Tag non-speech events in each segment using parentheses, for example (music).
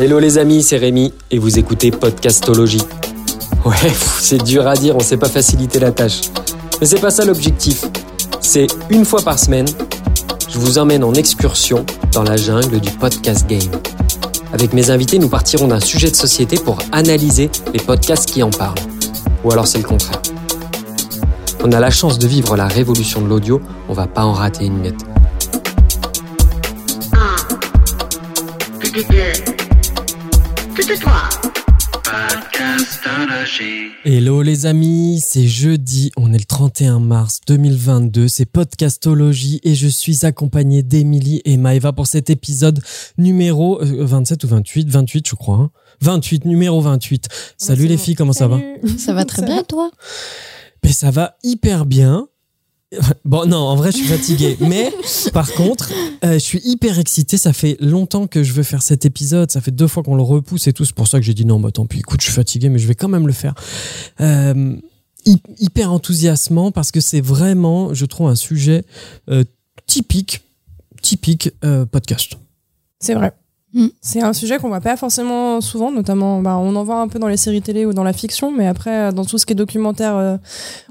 Hello les amis, c'est Rémi et vous écoutez Podcastologie. Ouais, (laughs) c'est dur à dire, on sait pas faciliter la tâche. Mais c'est pas ça l'objectif. C'est une fois par semaine, je vous emmène en excursion dans la jungle du podcast game. Avec mes invités, nous partirons d'un sujet de société pour analyser les podcasts qui en parlent. Ou alors c'est le contraire. On a la chance de vivre la révolution de l'audio, on va pas en rater une miette. Hello les amis, c'est jeudi, on est le 31 mars 2022, c'est Podcastologie et je suis accompagné d'Emilie et Maëva pour cet épisode numéro 27 euh, ou 28, 28 je crois. 28, hein. numéro 28. Salut les filles, comment ça va? Ça va (laughs) très bien toi? Mais ça va hyper bien. Bon, non, en vrai, je suis fatigué. (laughs) Mais par contre, euh, je suis hyper excité. Ça fait longtemps que je veux faire cet épisode. Ça fait deux fois qu'on le repousse et tout. C'est pour ça que j'ai dit non, bah tant pis, écoute, je suis fatigué, mais je vais quand même le faire. Euh, hyper enthousiasmant parce que c'est vraiment, je trouve, un sujet euh, typique, typique podcast. C'est vrai. Mm. C'est un sujet qu'on voit pas forcément souvent, notamment, bah, on en voit un peu dans les séries télé ou dans la fiction, mais après, dans tout ce qui est documentaire, euh,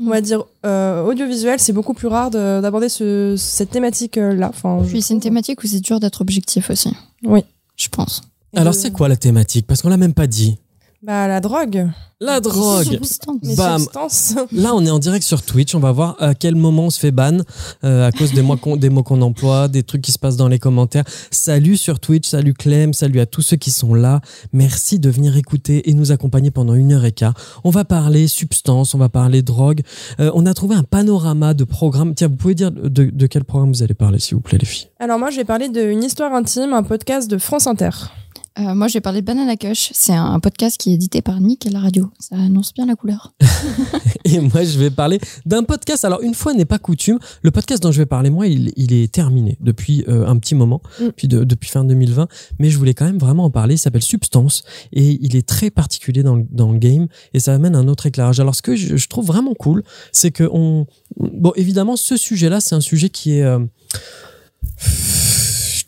on va mm. dire euh, audiovisuel, c'est beaucoup plus rare d'aborder ce, cette thématique-là. Enfin, Puis c'est une thématique où c'est dur d'être objectif aussi. Oui. Je pense. Alors, c'est quoi la thématique? Parce qu'on l'a même pas dit. Bah, la drogue. La drogue. Bam. Là, on est en direct sur Twitch. On va voir à quel moment on se fait ban euh, à cause des mots qu'on des mots qu'on emploie, des trucs qui se passent dans les commentaires. Salut sur Twitch, salut Clem, salut à tous ceux qui sont là. Merci de venir écouter et nous accompagner pendant une heure et quart. On va parler substance, on va parler drogue. Euh, on a trouvé un panorama de programmes. Tiens, vous pouvez dire de, de quel programme vous allez parler, s'il vous plaît, les filles? Alors moi, je vais parler d'une histoire intime, un podcast de France Inter. Euh, moi, je vais parler de Banana Cush. C'est un podcast qui est édité par Nick à la radio. Ça annonce bien la couleur. (laughs) et moi, je vais parler d'un podcast. Alors, une fois n'est pas coutume, le podcast dont je vais parler, moi, il, est terminé depuis euh, un petit moment, mm. puis depuis fin 2020. Mais je voulais quand même vraiment en parler. Il s'appelle Substance et il est très particulier dans le, dans le game et ça amène un autre éclairage. Alors, ce que je, trouve vraiment cool, c'est que on, bon, évidemment, ce sujet-là, c'est un sujet qui est euh,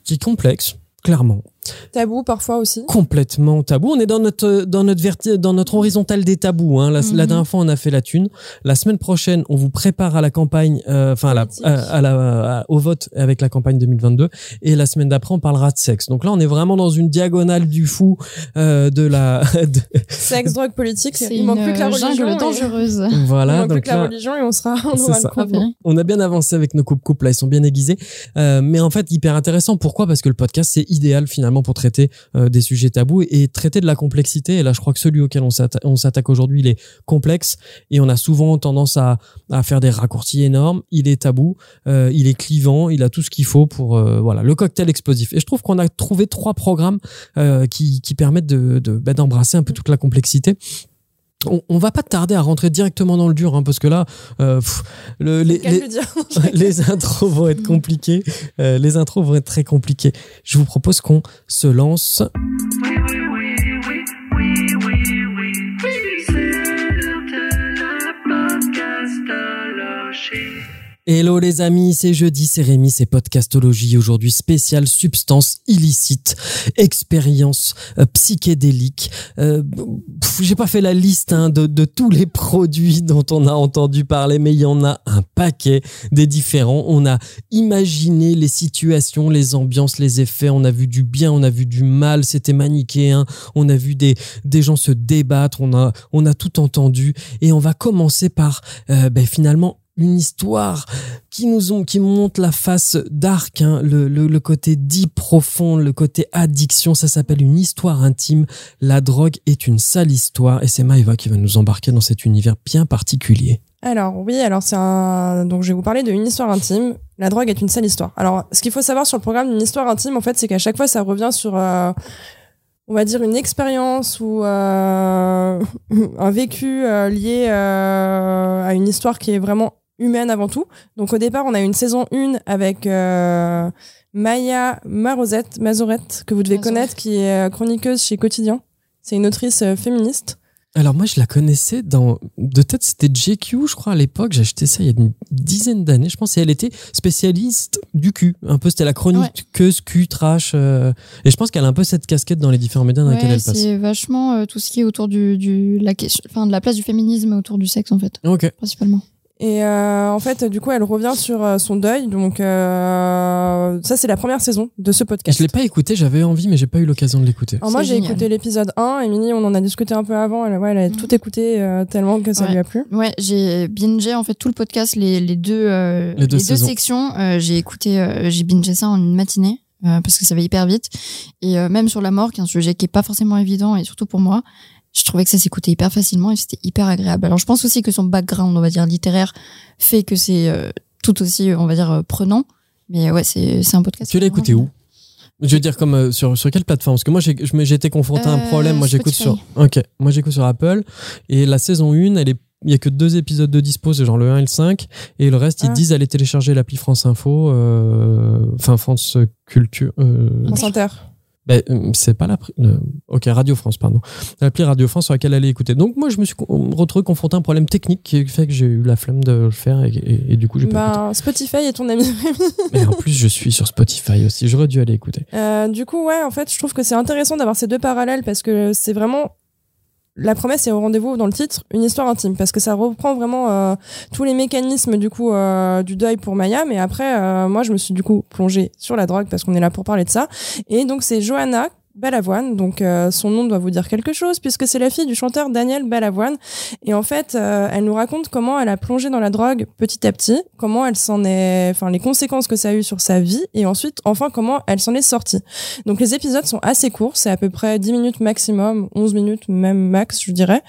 qui est complexe, clairement Tabou parfois aussi. Complètement tabou. On est dans notre dans notre dans notre horizontale des tabous. Hein. La, mhm. dernière fois on a fait la thune. La semaine prochaine on vous prépare à la campagne, euh, enfin à à la, au vote avec la campagne 2022. Et la semaine d'après on parlera de sexe. Donc là on est vraiment dans une diagonale du fou euh, de la (laughs) de... sexe, drogue, politique. Il manque plus que la religion dangereuse. (laughs) Voilà. Il manque plus que la religion et on sera on, aura on a bien avancé avec nos couples couples là ils sont bien aiguisés. Euh, mais en fait hyper intéressant. Pourquoi? Parce que le podcast c'est idéal finalement pour traiter euh, des sujets tabous et, traiter de la complexité. Et là, je crois que celui auquel on s'attaque aujourd'hui, il est complexe et on a souvent tendance à, faire des raccourcis énormes. Il est tabou, euh, il est clivant, il a tout ce qu'il faut pour euh, voilà le cocktail explosif. Et je trouve qu'on a trouvé trois programmes qui, permettent de, bah, d'embrasser un peu toute la complexité on, on, va pas tarder à rentrer directement dans le dur, hein, parce que là, euh, le, les, les, (laughs) intros vont être compliqués. Euh, les intros vont être très compliqués. Je vous propose qu'on se lance. Hello les amis, c'est jeudi, c'est Rémi, c'est Podcastologie. Aujourd'hui, spécial substance illicite, expérience euh, psychédélique. Euh, J'ai pas fait la liste hein, de, de, tous les (laughs) produits dont on a entendu parler, mais il y en a un paquet des différents. On a imaginé les situations, les ambiances, les effets. On a vu du bien, on a vu du mal. C'était manichéen. On a vu des, des gens se débattre. On a, on a tout entendu. Et on va commencer par euh, ben, finalement une histoire qui nous ont, qui montre la face dark, hein, le, le, côté dit profond, le côté addiction. Ça s'appelle une histoire intime. La drogue est une sale histoire et c'est Maëva qui va nous embarquer dans cet univers bien particulier. Alors oui, alors c'est donc je vais vous parler d'une histoire intime. La drogue est une sale histoire. Alors ce qu'il faut savoir sur le programme d'une histoire intime, en fait, c'est qu'à chaque fois ça revient sur euh, on va dire une expérience ou euh, (laughs) un vécu euh, lié à une histoire qui est vraiment humaine avant tout. Donc au départ, on a eu une saison 1 avec euh, Maya Marozette, Mazorette, que vous devez connaître, qui est euh, chroniqueuse chez Quotidien. C'est une autrice euh, féministe. Alors moi, je la connaissais dans de tête, c'était JQ, je crois à l'époque. J'ai acheté ça il y a une dizaine d'années, je pense, et elle était spécialiste du cul. Un peu, c'était la chroniqueuse Q trash. euh, et je pense qu'elle a un peu cette casquette dans les différents médias dans lesquels elle passe. c'est vachement euh, tout ce qui est autour du, du la enfin de la place du féminisme autour du sexe en fait, Ok. principalement. Et euh, en fait, du coup, elle revient sur euh, son deuil. Donc, euh, ça, c'est la première saison de ce podcast. Je l'ai pas écouté, j'avais envie, mais j'ai pas eu l'occasion de l'écouter. Alors moi, j'ai écouté l'épisode 1. Émilie, on en a discuté un peu avant. Elle, ouais, elle a Mhm. tout écouté euh, tellement que ça Ouais. lui a plu. Ouais, j'ai bingé en fait tout le podcast, les, les deux euh, Les deux saisons. sections. Euh, j'ai écouté, euh, j'ai bingé ça en une matinée euh, parce que ça va hyper vite. Et euh, même sur la mort, qui est un sujet qui est pas forcément évident et surtout pour moi, je trouvais que ça s'écoutait hyper facilement et c'était hyper agréable. Alors je pense aussi que son background, on va dire littéraire, fait que c'est euh, tout aussi, on va dire euh, prenant. Mais ouais, c'est c'est un podcast. Tu l'as écouté où? Je veux dire, comme euh, sur, sur quelle plateforme? Parce que moi, j'ai été confronté à un Euh, problème. Moi, j'écoute sur. Ok. Moi, j'écoute sur Apple. Et la saison 1, elle est. Il y a que deux épisodes de dispo, c'est genre le 1 et le 5. Et le reste, ils Ah. disent d'aller télécharger l'appli France Info, euh, enfin France Culture. euh, France Inter. Ben, euh, c'est pas l'appli. euh, ok, Radio France, pardon. L'appli Radio France sur laquelle elle est écoutée. Donc, moi, je me suis retrouvé confronté à un problème technique qui fait que j'ai eu la flemme de le faire. Et, et- et du coup, j'ai pas Ben, Spotify est ton ami. (laughs) Mais en plus, je suis sur Spotify aussi. J'aurais dû aller écouter. Euh, du coup, ouais, en fait, je trouve que c'est intéressant d'avoir ces deux parallèles parce que c'est vraiment la promesse est au rendez-vous dans le titre, une histoire intime, parce que ça reprend vraiment euh, tous les mécanismes du coup euh, du deuil pour Maya. Mais après, euh, moi, je me suis du coup plongée sur la drogue parce qu'on est là pour parler de ça. Et donc, c'est Johanna Balavoine, donc euh, son nom doit vous dire quelque chose puisque c'est la fille du chanteur Daniel Balavoine. Et en fait, euh, elle nous raconte comment elle a plongé dans la drogue petit à petit, comment elle s'en est, enfin les conséquences que ça a eu sur sa vie, et ensuite, enfin, comment elle s'en est sortie. Donc les épisodes sont assez courts, c'est à peu près 10 minutes maximum, 11 minutes même max, je dirais.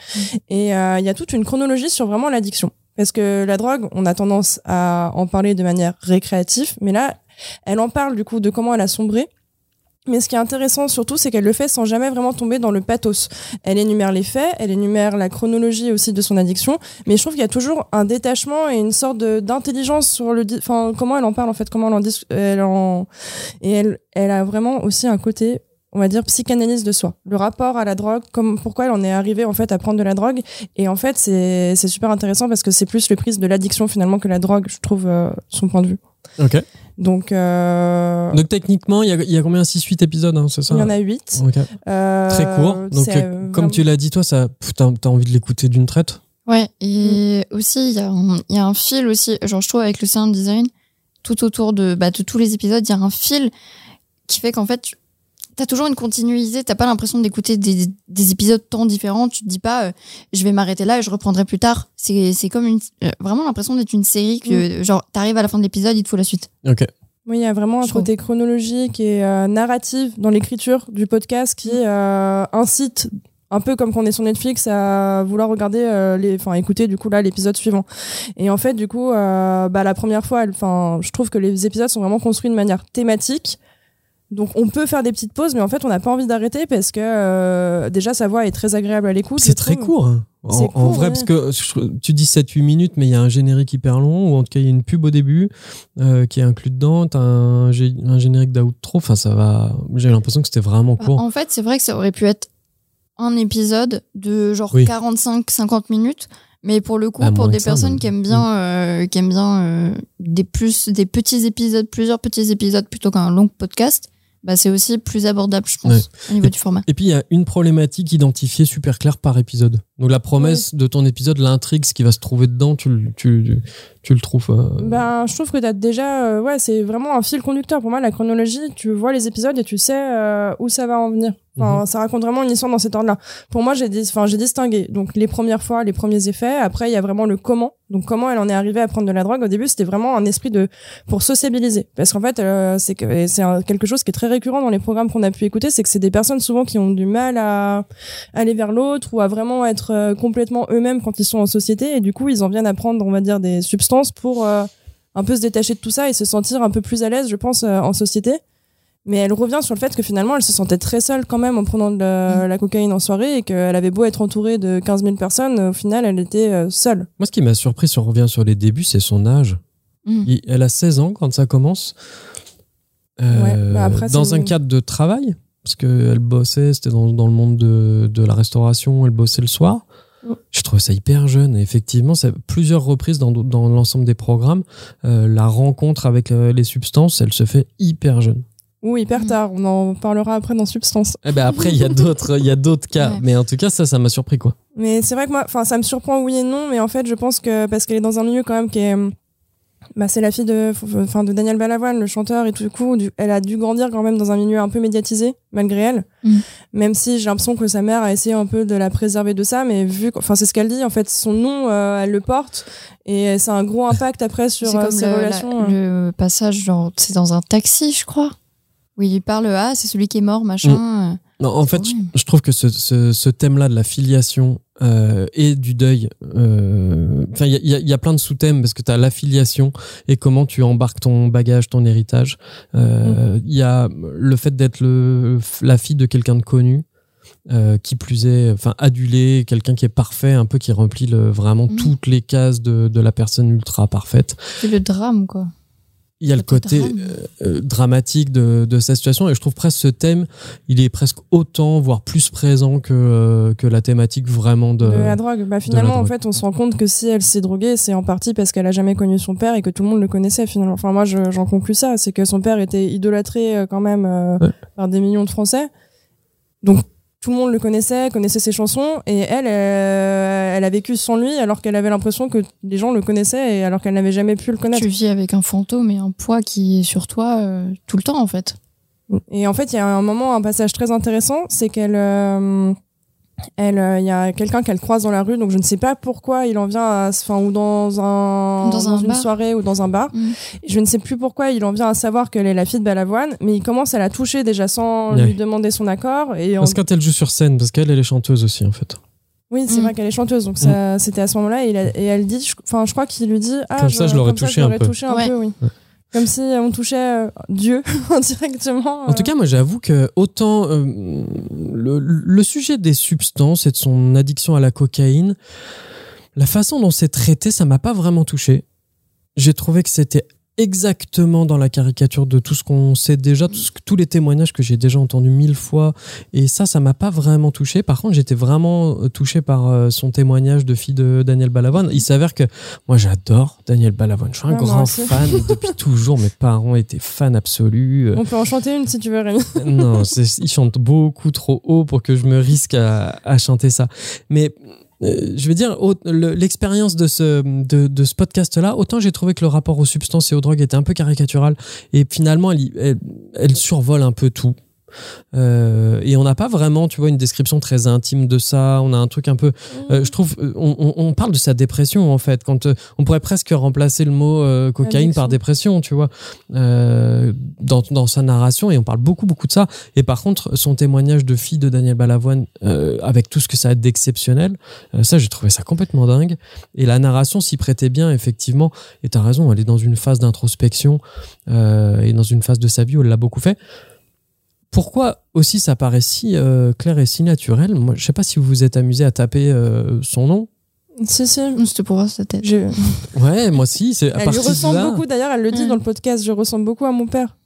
Et euh, il y a toute une chronologie sur vraiment l'addiction. Parce que la drogue, on a tendance à en parler de manière récréative, mais là, elle en parle du coup de comment elle a sombré. Mais ce qui est intéressant surtout, c'est qu'elle le fait sans jamais vraiment tomber dans le pathos. Elle énumère les faits, elle énumère la chronologie aussi de son addiction, mais je trouve qu'il y a toujours un détachement et une sorte d'intelligence sur le, enfin comment elle en parle en fait, comment elle en, dis- elle en et elle, elle a vraiment aussi un côté on va dire psychanalyse de soi le rapport à la drogue comme pourquoi elle en est arrivée en fait à prendre de la drogue et en fait c'est super intéressant parce que c'est plus le prisme de l'addiction finalement que la drogue je trouve euh, son point de vue Ok. donc euh, Donc, techniquement, il y a, il y a combien? 6-8 épisodes, hein, c'est ça? Il y en a huit Ok. Euh, Très court. Donc, euh, comme tu l'as dit, toi, ça, t'as envie de l'écouter d'une traite? Ouais, et aussi, il y, a un- il y a un fil aussi, genre je trouve avec le sound design, tout autour de, bah, de tous les épisodes, il y a un fil qui fait qu'en fait, tu as toujours une continuité, t'as pas l'impression d'écouter des, des épisodes tant différents, tu te dis pas, euh, je vais m'arrêter là et je reprendrai plus tard. C'est c'est comme une, euh, vraiment l'impression d'être une série que, genre, t'arrives à la fin de l'épisode, il te faut la suite. Ok. Oui, il y a vraiment un Je trouve. côté chronologique et euh, narratif dans l'écriture du podcast qui euh, incite un peu comme quand on est sur Netflix à vouloir regarder euh, les enfin écouter du coup là l'épisode suivant et en fait du coup euh, bah la première fois enfin je trouve que les épisodes sont vraiment construits de manière thématique donc on peut faire des petites pauses mais en fait on n'a pas envie d'arrêter parce que euh, déjà sa voix est très agréable à l'écoute C'est très trouve. court. hein. En, vrai, parce que tu dis 7-8 minutes, mais il y a un générique hyper long, ou en tout cas, il y a une pub au début euh, qui est inclus dedans. T'as un, un générique d'outro. Enfin, ça va. J'ai l'impression que c'était vraiment Bah, court. En fait, c'est vrai que ça aurait pu être un épisode de genre Oui. 45-50 minutes. Mais pour le coup, Bah, pour des ça, personnes même. qui aiment bien, euh, qui aiment bien euh, des plus, des petits épisodes, plusieurs petits épisodes plutôt qu'un long podcast, bah c'est aussi plus abordable, je pense, Ouais. au niveau du format. Et puis, il y a une problématique identifiée super claire par épisode. Donc, la promesse de ton épisode, l'intrigue, ce qui va se trouver dedans, tu, le- tu, tu, tu le trouves. euh, Ben, je trouve que t'as déjà, euh, ouais, c'est vraiment un fil conducteur. Pour moi, la chronologie, tu vois les épisodes et tu sais euh, où ça va en venir. Enfin, ça raconte vraiment une histoire dans cet ordre-là. Pour moi, j'ai dis, enfin, j'ai distingué. Donc, les premières fois, les premiers effets. Après, il y a vraiment le comment. Donc, comment elle en est arrivée à prendre de la drogue. Au début, c'était vraiment un esprit de, pour sociabiliser. Parce qu'en fait, euh, c'est que, c'est quelque chose qui est très récurrent dans les programmes qu'on a pu écouter, c'est que c'est des personnes souvent qui ont du mal à aller vers l'autre ou à vraiment être euh, complètement eux-mêmes quand ils sont en société. Et du coup, ils en viennent à prendre, on va dire, des substances pour, euh, un peu se détacher de tout ça et se sentir un peu plus à l'aise, je pense, euh, en société. Mais elle revient sur le fait que finalement, elle se sentait très seule quand même en prenant de la, la cocaïne en soirée et qu'elle avait beau être entourée de 15 000 personnes, au final, elle était euh, seule. Moi, ce qui m'a surpris, si on revient sur les débuts, c'est son âge. Mm. Il- elle a 16 ans quand ça commence. Euh, Ouais, bah après, dans un cadre de travail, parce qu'elle bossait, c'était dans, dans le monde de, de la restauration, elle bossait le soir. Mm. Je trouve ça hyper jeune. Et effectivement, c'est plusieurs reprises dans, dans l'ensemble des programmes. euh, la rencontre avec euh, les substances, elle se fait hyper jeune. Ou hyper Mm. tard. On en parlera après dans Substance. Eh ben après, il y a d'autres, il y a d'autres cas. Ouais. Mais en tout cas, ça, ça m'a surpris quoi. Mais c'est vrai que moi, enfin, ça me surprend oui et non, mais en fait, je pense que parce qu'elle est dans un milieu quand même qui est, bah, c'est la fille de, enfin, de Daniel Balavoine, le chanteur, et tout du coup, du- elle a dû grandir quand même dans un milieu un peu médiatisé, malgré elle. Mm. Même si j'ai l'impression que sa mère a essayé un peu de la préserver de ça, mais vu, enfin, c'est ce qu'elle dit, en fait, son nom, euh, elle le porte, et c'est un gros impact après sur C'est euh, comme ses le, relations. la- euh. le passage, genre, c'est dans un taxi, je crois. Où il parle, ah, c'est celui qui est mort, machin. Non, en fait, je, trouve que ce, ce, ce thème-là de la filiation euh, et du deuil, euh, enfin, il y y a- il y a plein de sous-thèmes parce que tu as l'affiliation et comment tu embarques ton bagage, ton héritage. Euh, Il y a le fait d'être le, la fille de quelqu'un de connu. euh, qui plus est, enfin adulé, quelqu'un qui est parfait, un peu qui remplit le, vraiment Mhm. toutes les cases de, de la personne ultra parfaite. C'est le drame, quoi. Il y a le Côté euh, euh, dramatique de, de sa situation et je trouve presque ce thème, il est presque autant, voire plus présent que, euh, que la thématique vraiment de... de la drogue. Bah, finalement, en drogue. fait, on se rend compte que si elle s'est droguée, c'est en partie parce qu'elle a jamais connu son père et que tout le monde le connaissait finalement. Enfin, moi, je- j'en conclus ça, c'est que son père était idolâtré quand même euh, Ouais. par des millions de Français. Donc, tout le monde le connaissait, connaissait ses chansons, et elle, euh, elle a vécu sans lui alors qu'elle avait l'impression que les gens le connaissaient et alors qu'elle n'avait jamais pu le connaître. Tu vis avec un fantôme et un poids qui est sur toi euh, tout le temps, en fait. Et en fait, il y a un moment, un passage très intéressant, c'est qu'elle, euh, elle, euh, il y a quelqu'un qu'elle croise dans la rue, donc je ne sais pas pourquoi il en vient à, enfin, ou dans un, Dans un une bar. soirée ou dans un bar. Mm. Je ne sais plus pourquoi il en vient à savoir qu'elle est la fille de Balavoine, mais il commence à la toucher déjà sans lui demander son accord. Et en- Parce que quand elle joue sur scène, parce qu'elle, elle est chanteuse aussi en fait. oui, c'est Mm. vrai qu'elle est chanteuse, donc ça, c'était à ce moment-là. Et, elle dit, je- enfin, je crois qu'il lui dit, ah, Comme ça, je l'aurais touché je un l'aurais peu. touché un Ouais. peu, oui. Ouais. Comme si on touchait euh, Dieu (laughs) directement. En tout cas, moi, j'avoue que autant euh, le, le sujet des substances et de son addiction à la cocaïne, la façon dont c'est traité, ça m'a pas vraiment touché. J'ai trouvé que c'était exactement dans la caricature de tout ce qu'on sait déjà, ce tous les témoignages que j'ai déjà entendus mille fois. Et ça, ça m'a pas vraiment touché. Par contre, j'étais vraiment euh, touché par euh, son témoignage de fille de Daniel Balavoine. Il s'avère que moi, j'adore Daniel Balavoine. Je suis un grand fan (laughs) depuis toujours. Mes parents étaient fans absolus. Euh, On peut en chanter une si tu veux, Rémi. non, il chante beaucoup trop haut pour que je me risque à, à chanter ça. Mais euh, je veux dire, l'expérience de ce, de, de ce podcast-là, autant j'ai trouvé que le rapport aux substances et aux drogues était un peu caricatural, et finalement, elle survole un peu tout. Euh, et on n'a pas vraiment, tu vois, une description très intime de ça. On a un truc un peu, euh, je trouve, euh, on, on- on parle de sa dépression en fait. Quand euh, on pourrait presque remplacer le mot cocaïne par dépression, tu vois, dans, dans sa narration. Et on parle beaucoup, beaucoup de ça. Et par contre, son témoignage de fille de Daniel Balavoine, avec tout ce que ça a d'exceptionnel, ça, j'ai trouvé ça complètement dingue. Et la narration s'y prêtait bien, effectivement. Et t'as raison, elle est dans une phase d'introspection et dans une phase de sa vie où elle l'a beaucoup fait. Pourquoi aussi ça paraît si euh, clair et si naturel? Moi, je sais pas si vous vous êtes amusé à taper euh, son nom. Si, si. C'était pour voir sa tête. Je... (laughs) Ouais, moi aussi. C'est à Elle lui ressemble là. beaucoup, d'ailleurs, elle le dit Mm. dans le podcast, je ressemble beaucoup à mon père.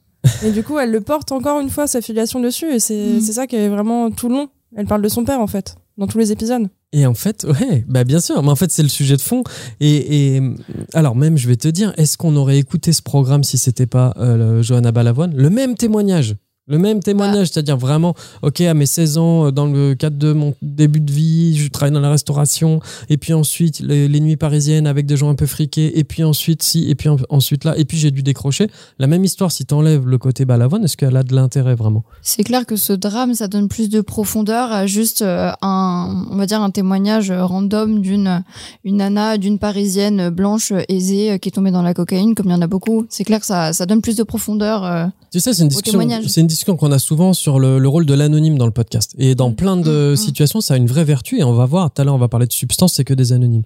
Et du coup, elle le porte encore une fois, sa filiation dessus, et c'est Mm. c'est ça qui est vraiment tout le long. Elle parle de son père, en fait, dans tous les épisodes. Et en fait, ouais, bah bien sûr, mais en fait c'est le sujet de fond. Et, et alors même, je vais te dire, est-ce qu'on aurait écouté ce programme si c'était pas euh, le Johanna Balavoine? Le même témoignage. Le même témoignage, c'est-à-dire vraiment, ok, à mes 16 ans, euh, dans le cadre de mon début de vie, je travaille dans la restauration, et puis ensuite les, les nuits parisiennes avec des gens un peu friqués, et puis ensuite si, et puis en- ensuite là, et puis j'ai dû décrocher. La même histoire, si t'enlèves le côté Balavoine, est-ce qu'elle a de l'intérêt vraiment? C'est clair que ce drame, ça donne plus de profondeur à juste euh, un, on va dire un témoignage random d'une une nana, d'une parisienne blanche aisée qui est tombée dans la cocaïne, comme il y en a beaucoup. C'est clair que ça, ça donne plus de profondeur. euh. Tu sais, c'est une discussion, discussion qu'on a souvent sur le, le rôle de l'anonyme dans le podcast. Et dans Mm. plein de Mm, mm. situations, ça a une vraie vertu. Et on va voir, tout à l'heure, on va parler de substance, c'est que des anonymes.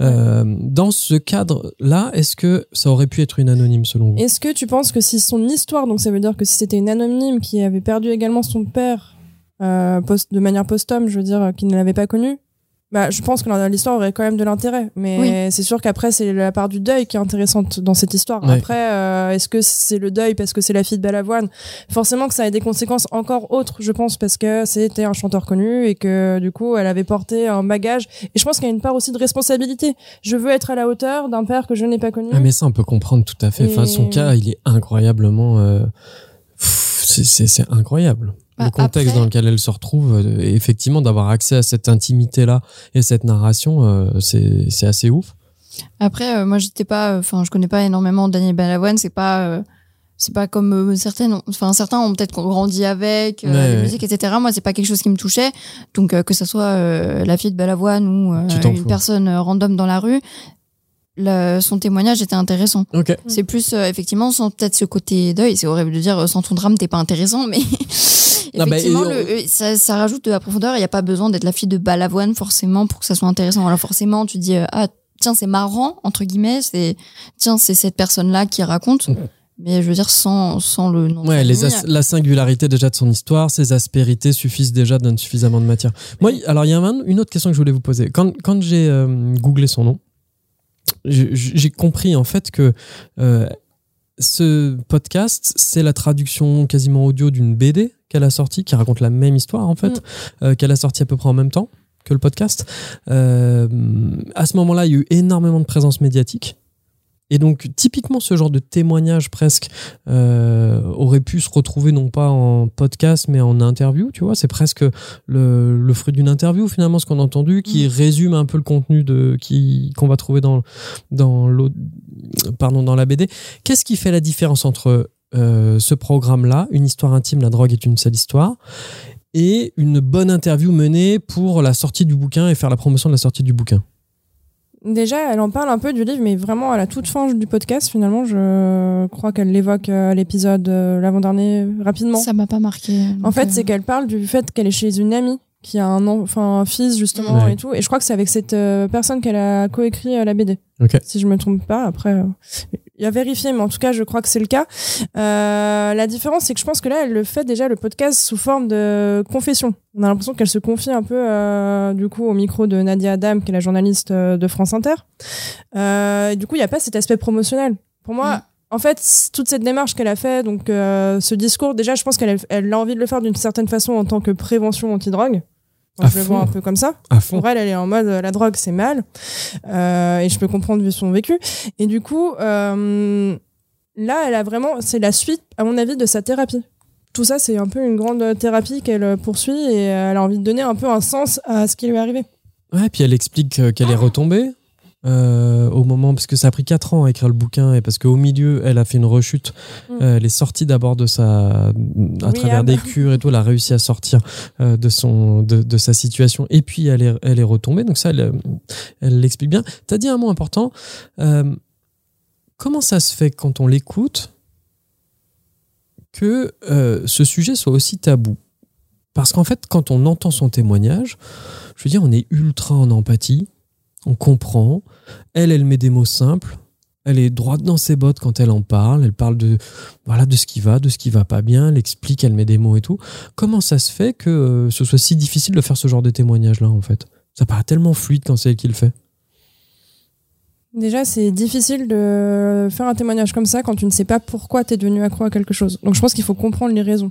Euh, dans ce cadre-là, est-ce que ça aurait pu être une anonyme selon vous? Est-ce que tu penses que si son histoire, donc ça veut dire que si c'était une anonyme qui avait perdu également son père euh, post- de manière posthume, je veux dire, euh, qui ne l'avait pas connu, bah, je pense que l'histoire aurait quand même de l'intérêt, mais c'est sûr qu'après c'est la part du deuil qui est intéressante dans cette histoire. Ouais. Après, euh, est-ce que c'est le deuil parce que c'est la fille de Balavoine? Forcément que ça a des conséquences encore autres, je pense, parce que c'était un chanteur connu et que du coup elle avait porté un bagage. Et je pense qu'il y a une part aussi de responsabilité. Je veux être à la hauteur d'un père que je n'ai pas connu. Ah, mais ça, on peut comprendre tout à fait. Enfin, son Et- cas, il est incroyablement. euh, pff, c'est- C'est c'est incroyable. Bah, le contexte après- dans lequel elle se retrouve, euh, effectivement, d'avoir accès à cette intimité-là et cette narration, euh, c'est assez ouf. Après, euh, moi, j'étais pas, enfin, je connais pas énormément Daniel Balavoine. C'est pas, c'est pas comme euh, certaines, enfin, certains ont peut-être grandi avec euh, Ouais, la ouais. musique, etc. Moi, c'est pas quelque chose qui me touchait. Donc, euh, que ce soit la fille de Balavoine ou une personne random dans la rue, le- son témoignage était intéressant. Ok. C'est plus euh, effectivement sans peut-être ce côté deuil. C'est horrible de dire euh, sans ton drame t'es pas intéressant, mais (laughs) Non, bah, effectivement le- euh, ça, ça rajoute de la profondeur. Il y a pas besoin d'être la fille de Balavoine forcément pour que ça soit intéressant. Alors forcément tu dis euh, ah tiens c'est marrant entre guillemets c'est tiens c'est cette personne là qui raconte. Mais je veux dire sans sans le nom. Ouais, les la singularité déjà de son histoire, ses aspérités suffisent déjà, donnent suffisamment de matière. Moi, alors il y a un- une autre question que je voulais vous poser. Quand, quand j'ai euh, googlé son nom, j'ai compris en fait que euh, ce podcast, c'est la traduction quasiment audio d'une BD qu'elle a sortie, qui raconte la même histoire en fait, euh, qu'elle a sortie à peu près en même temps que le podcast. Euh, à ce moment-là, il y a eu énormément de présence médiatique. Et donc, typiquement, ce genre de témoignage presque euh, aurait pu se retrouver non pas en podcast, mais en interview, tu vois. C'est presque le, le fruit d'une interview, finalement, ce qu'on a entendu, qui résume un peu le contenu de qui qu'on va trouver dans, dans, pardon, dans la BD. Qu'est-ce qui fait la différence entre euh, ce programme-là, Une histoire intime, la drogue est une seule histoire, et une bonne interview menée pour la sortie du bouquin et faire la promotion de la sortie du bouquin? Déjà, elle en parle un peu du livre, mais vraiment à la toute fin du podcast, finalement, je crois qu'elle l'évoque euh, à l'épisode euh, l'avant-dernier rapidement. Ça m'a pas marqué. En fait, euh, c'est qu'elle parle du fait qu'elle est chez une amie qui a un, en- enfin, un fils justement Ouais. et tout. Et je crois que c'est avec cette euh, personne qu'elle a coécrit euh, la BD. Ok. Si je me trompe pas, après, euh, il y a vérifié, mais en tout cas, je crois que c'est le cas. Euh, la différence, c'est que je pense que là, elle le fait déjà le podcast sous forme de confession. On a l'impression qu'elle se confie un peu, euh, du coup, au micro de Nadia Adam, qui est la journaliste euh, de France Inter. Euh, et du coup, il n'y a pas cet aspect promotionnel. Pour moi, Mm. en fait, toute cette démarche qu'elle a fait, donc euh, ce discours, déjà, je pense qu'elle elle a envie de le faire d'une certaine façon en tant que prévention anti-drogue. Je le vois un peu comme ça. Pour elle, elle est en mode euh, la drogue, c'est mal. Euh, et je peux comprendre vu son vécu. Et du coup, euh, là, elle a vraiment, c'est la suite, à mon avis, de sa thérapie. Tout ça, c'est un peu une grande thérapie qu'elle poursuit et elle a envie de donner un peu un sens à ce qui lui est arrivé. Ouais, puis elle explique qu'elle est retombée euh, au moment, parce que ça a pris 4 ans à écrire le bouquin, et parce qu'au milieu, elle a fait une rechute. Mm. Euh, elle est sortie d'abord de sa. à travers des cures et tout, elle a réussi à sortir euh, de, son, de, de sa situation, et puis elle est, elle est retombée. Donc ça, elle, elle l'explique bien. Tu as dit un mot important. Comment ça se fait quand on l'écoute que ce sujet soit aussi tabou? Parce qu'en fait, quand on entend son témoignage, je veux dire, on est ultra en empathie, on comprend. Elle, elle met des mots simples. Elle est droite dans ses bottes quand elle en parle. Elle parle de voilà de ce qui va, de ce qui va pas bien. Elle explique, elle met des mots et tout. Comment ça se fait que euh, ce soit si difficile de faire ce genre de témoignage là en fait? Ça paraît tellement fluide quand c'est elle qui le fait. Déjà, c'est difficile de faire un témoignage comme ça quand tu ne sais pas pourquoi tu es devenu accro à quelque chose. Donc je pense qu'il faut comprendre les raisons.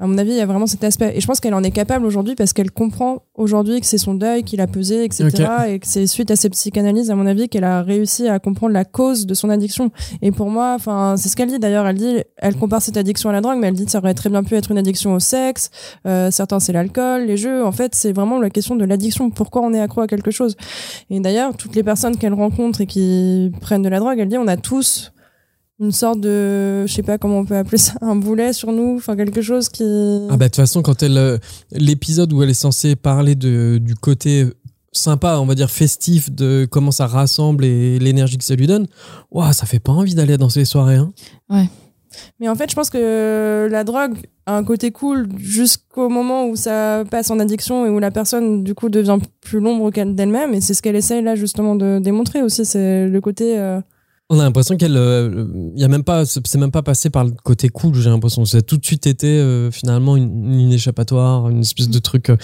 À mon avis, il y a vraiment cet aspect. Et je pense qu'elle en est capable aujourd'hui parce qu'elle comprend aujourd'hui que c'est son deuil qui l'a pesé, etc. Et que c'est suite à ses psychanalyses, à mon avis, qu'elle a réussi à comprendre la cause de son addiction. Et pour moi, enfin, c'est ce qu'elle dit d'ailleurs. Elle dit, elle compare cette addiction à la drogue, mais elle dit que ça aurait très bien pu être une addiction au sexe. Euh, certains, c'est l'alcool, les jeux. En fait, c'est vraiment la question de l'addiction. Pourquoi on est accro à quelque chose? Et d'ailleurs, toutes les personnes qu'elle rencontre et qui prennent de la drogue, elle dit, on a tous une sorte de, je sais pas comment on peut appeler ça, un boulet sur nous, enfin quelque chose qui. Ah bah de toute façon quand elle euh, l'épisode où elle est censée parler de du côté sympa, on va dire festif de comment ça rassemble et l'énergie que ça lui donne, ouah, ça fait pas envie d'aller dans ces soirées hein. Mais en fait, je pense que la drogue a un côté cool jusqu'au moment où ça passe en addiction et où la personne, du coup, devient plus l'ombre qu'elle- d'elle-même. Et c'est ce qu'elle essaye là, justement, de démontrer aussi. C'est le côté. euh, On a l'impression qu'elle, euh, y a même pas, c'est même pas passé par le côté cool. J'ai l'impression, ça a tout de suite été euh, finalement une, une échappatoire, une espèce de truc euh,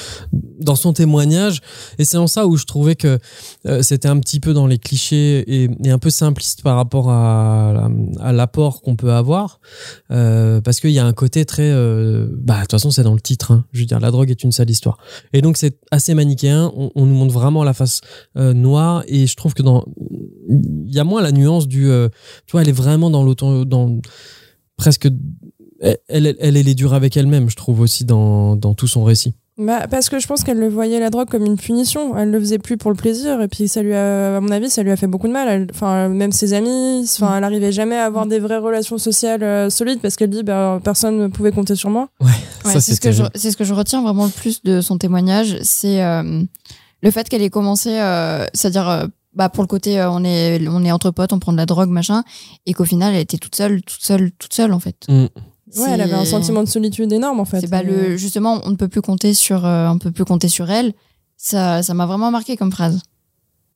dans son témoignage. Et c'est en ça où je trouvais que euh, c'était un petit peu dans les clichés et, et un peu simpliste par rapport à, à l'apport qu'on peut avoir, Euh, parce qu'il y a un côté très, euh, bah de toute façon c'est dans le titre. Hein. je veux dire, la drogue est une sale histoire. Et donc c'est assez manichéen. On, on nous montre vraiment la face euh, noire et je trouve que dans il y a moins la nuance du euh, tu vois elle est vraiment dans l'auto dans presque elle, elle, elle, elle est dure avec elle-même je trouve aussi dans, dans tout son récit Bah, parce que je pense qu'elle le voyait la drogue comme une punition. Elle le faisait plus pour le plaisir. Et puis, ça lui a, à mon avis, ça lui a fait beaucoup de mal. Elle- Enfin, même ses amis, enfin, elle arrivait jamais à avoir des vraies relations sociales euh, solides parce qu'elle dit, bah, personne ne pouvait compter sur moi. Ouais, c'est ce que je, c'est ce que je retiens vraiment le plus de son témoignage, c'est euh, le fait qu'elle ait commencé, euh, c'est-à-dire euh, bah pour le côté euh, on est on est entre potes, on prend de la drogue machin, et qu'au final elle était toute seule, toute seule, toute seule en fait. Mm. Ouais, elle avait un sentiment de solitude énorme, en fait. C'est bah le justement on ne peut plus compter sur euh, on peut plus compter sur elle. Ça ça m'a vraiment marqué comme phrase.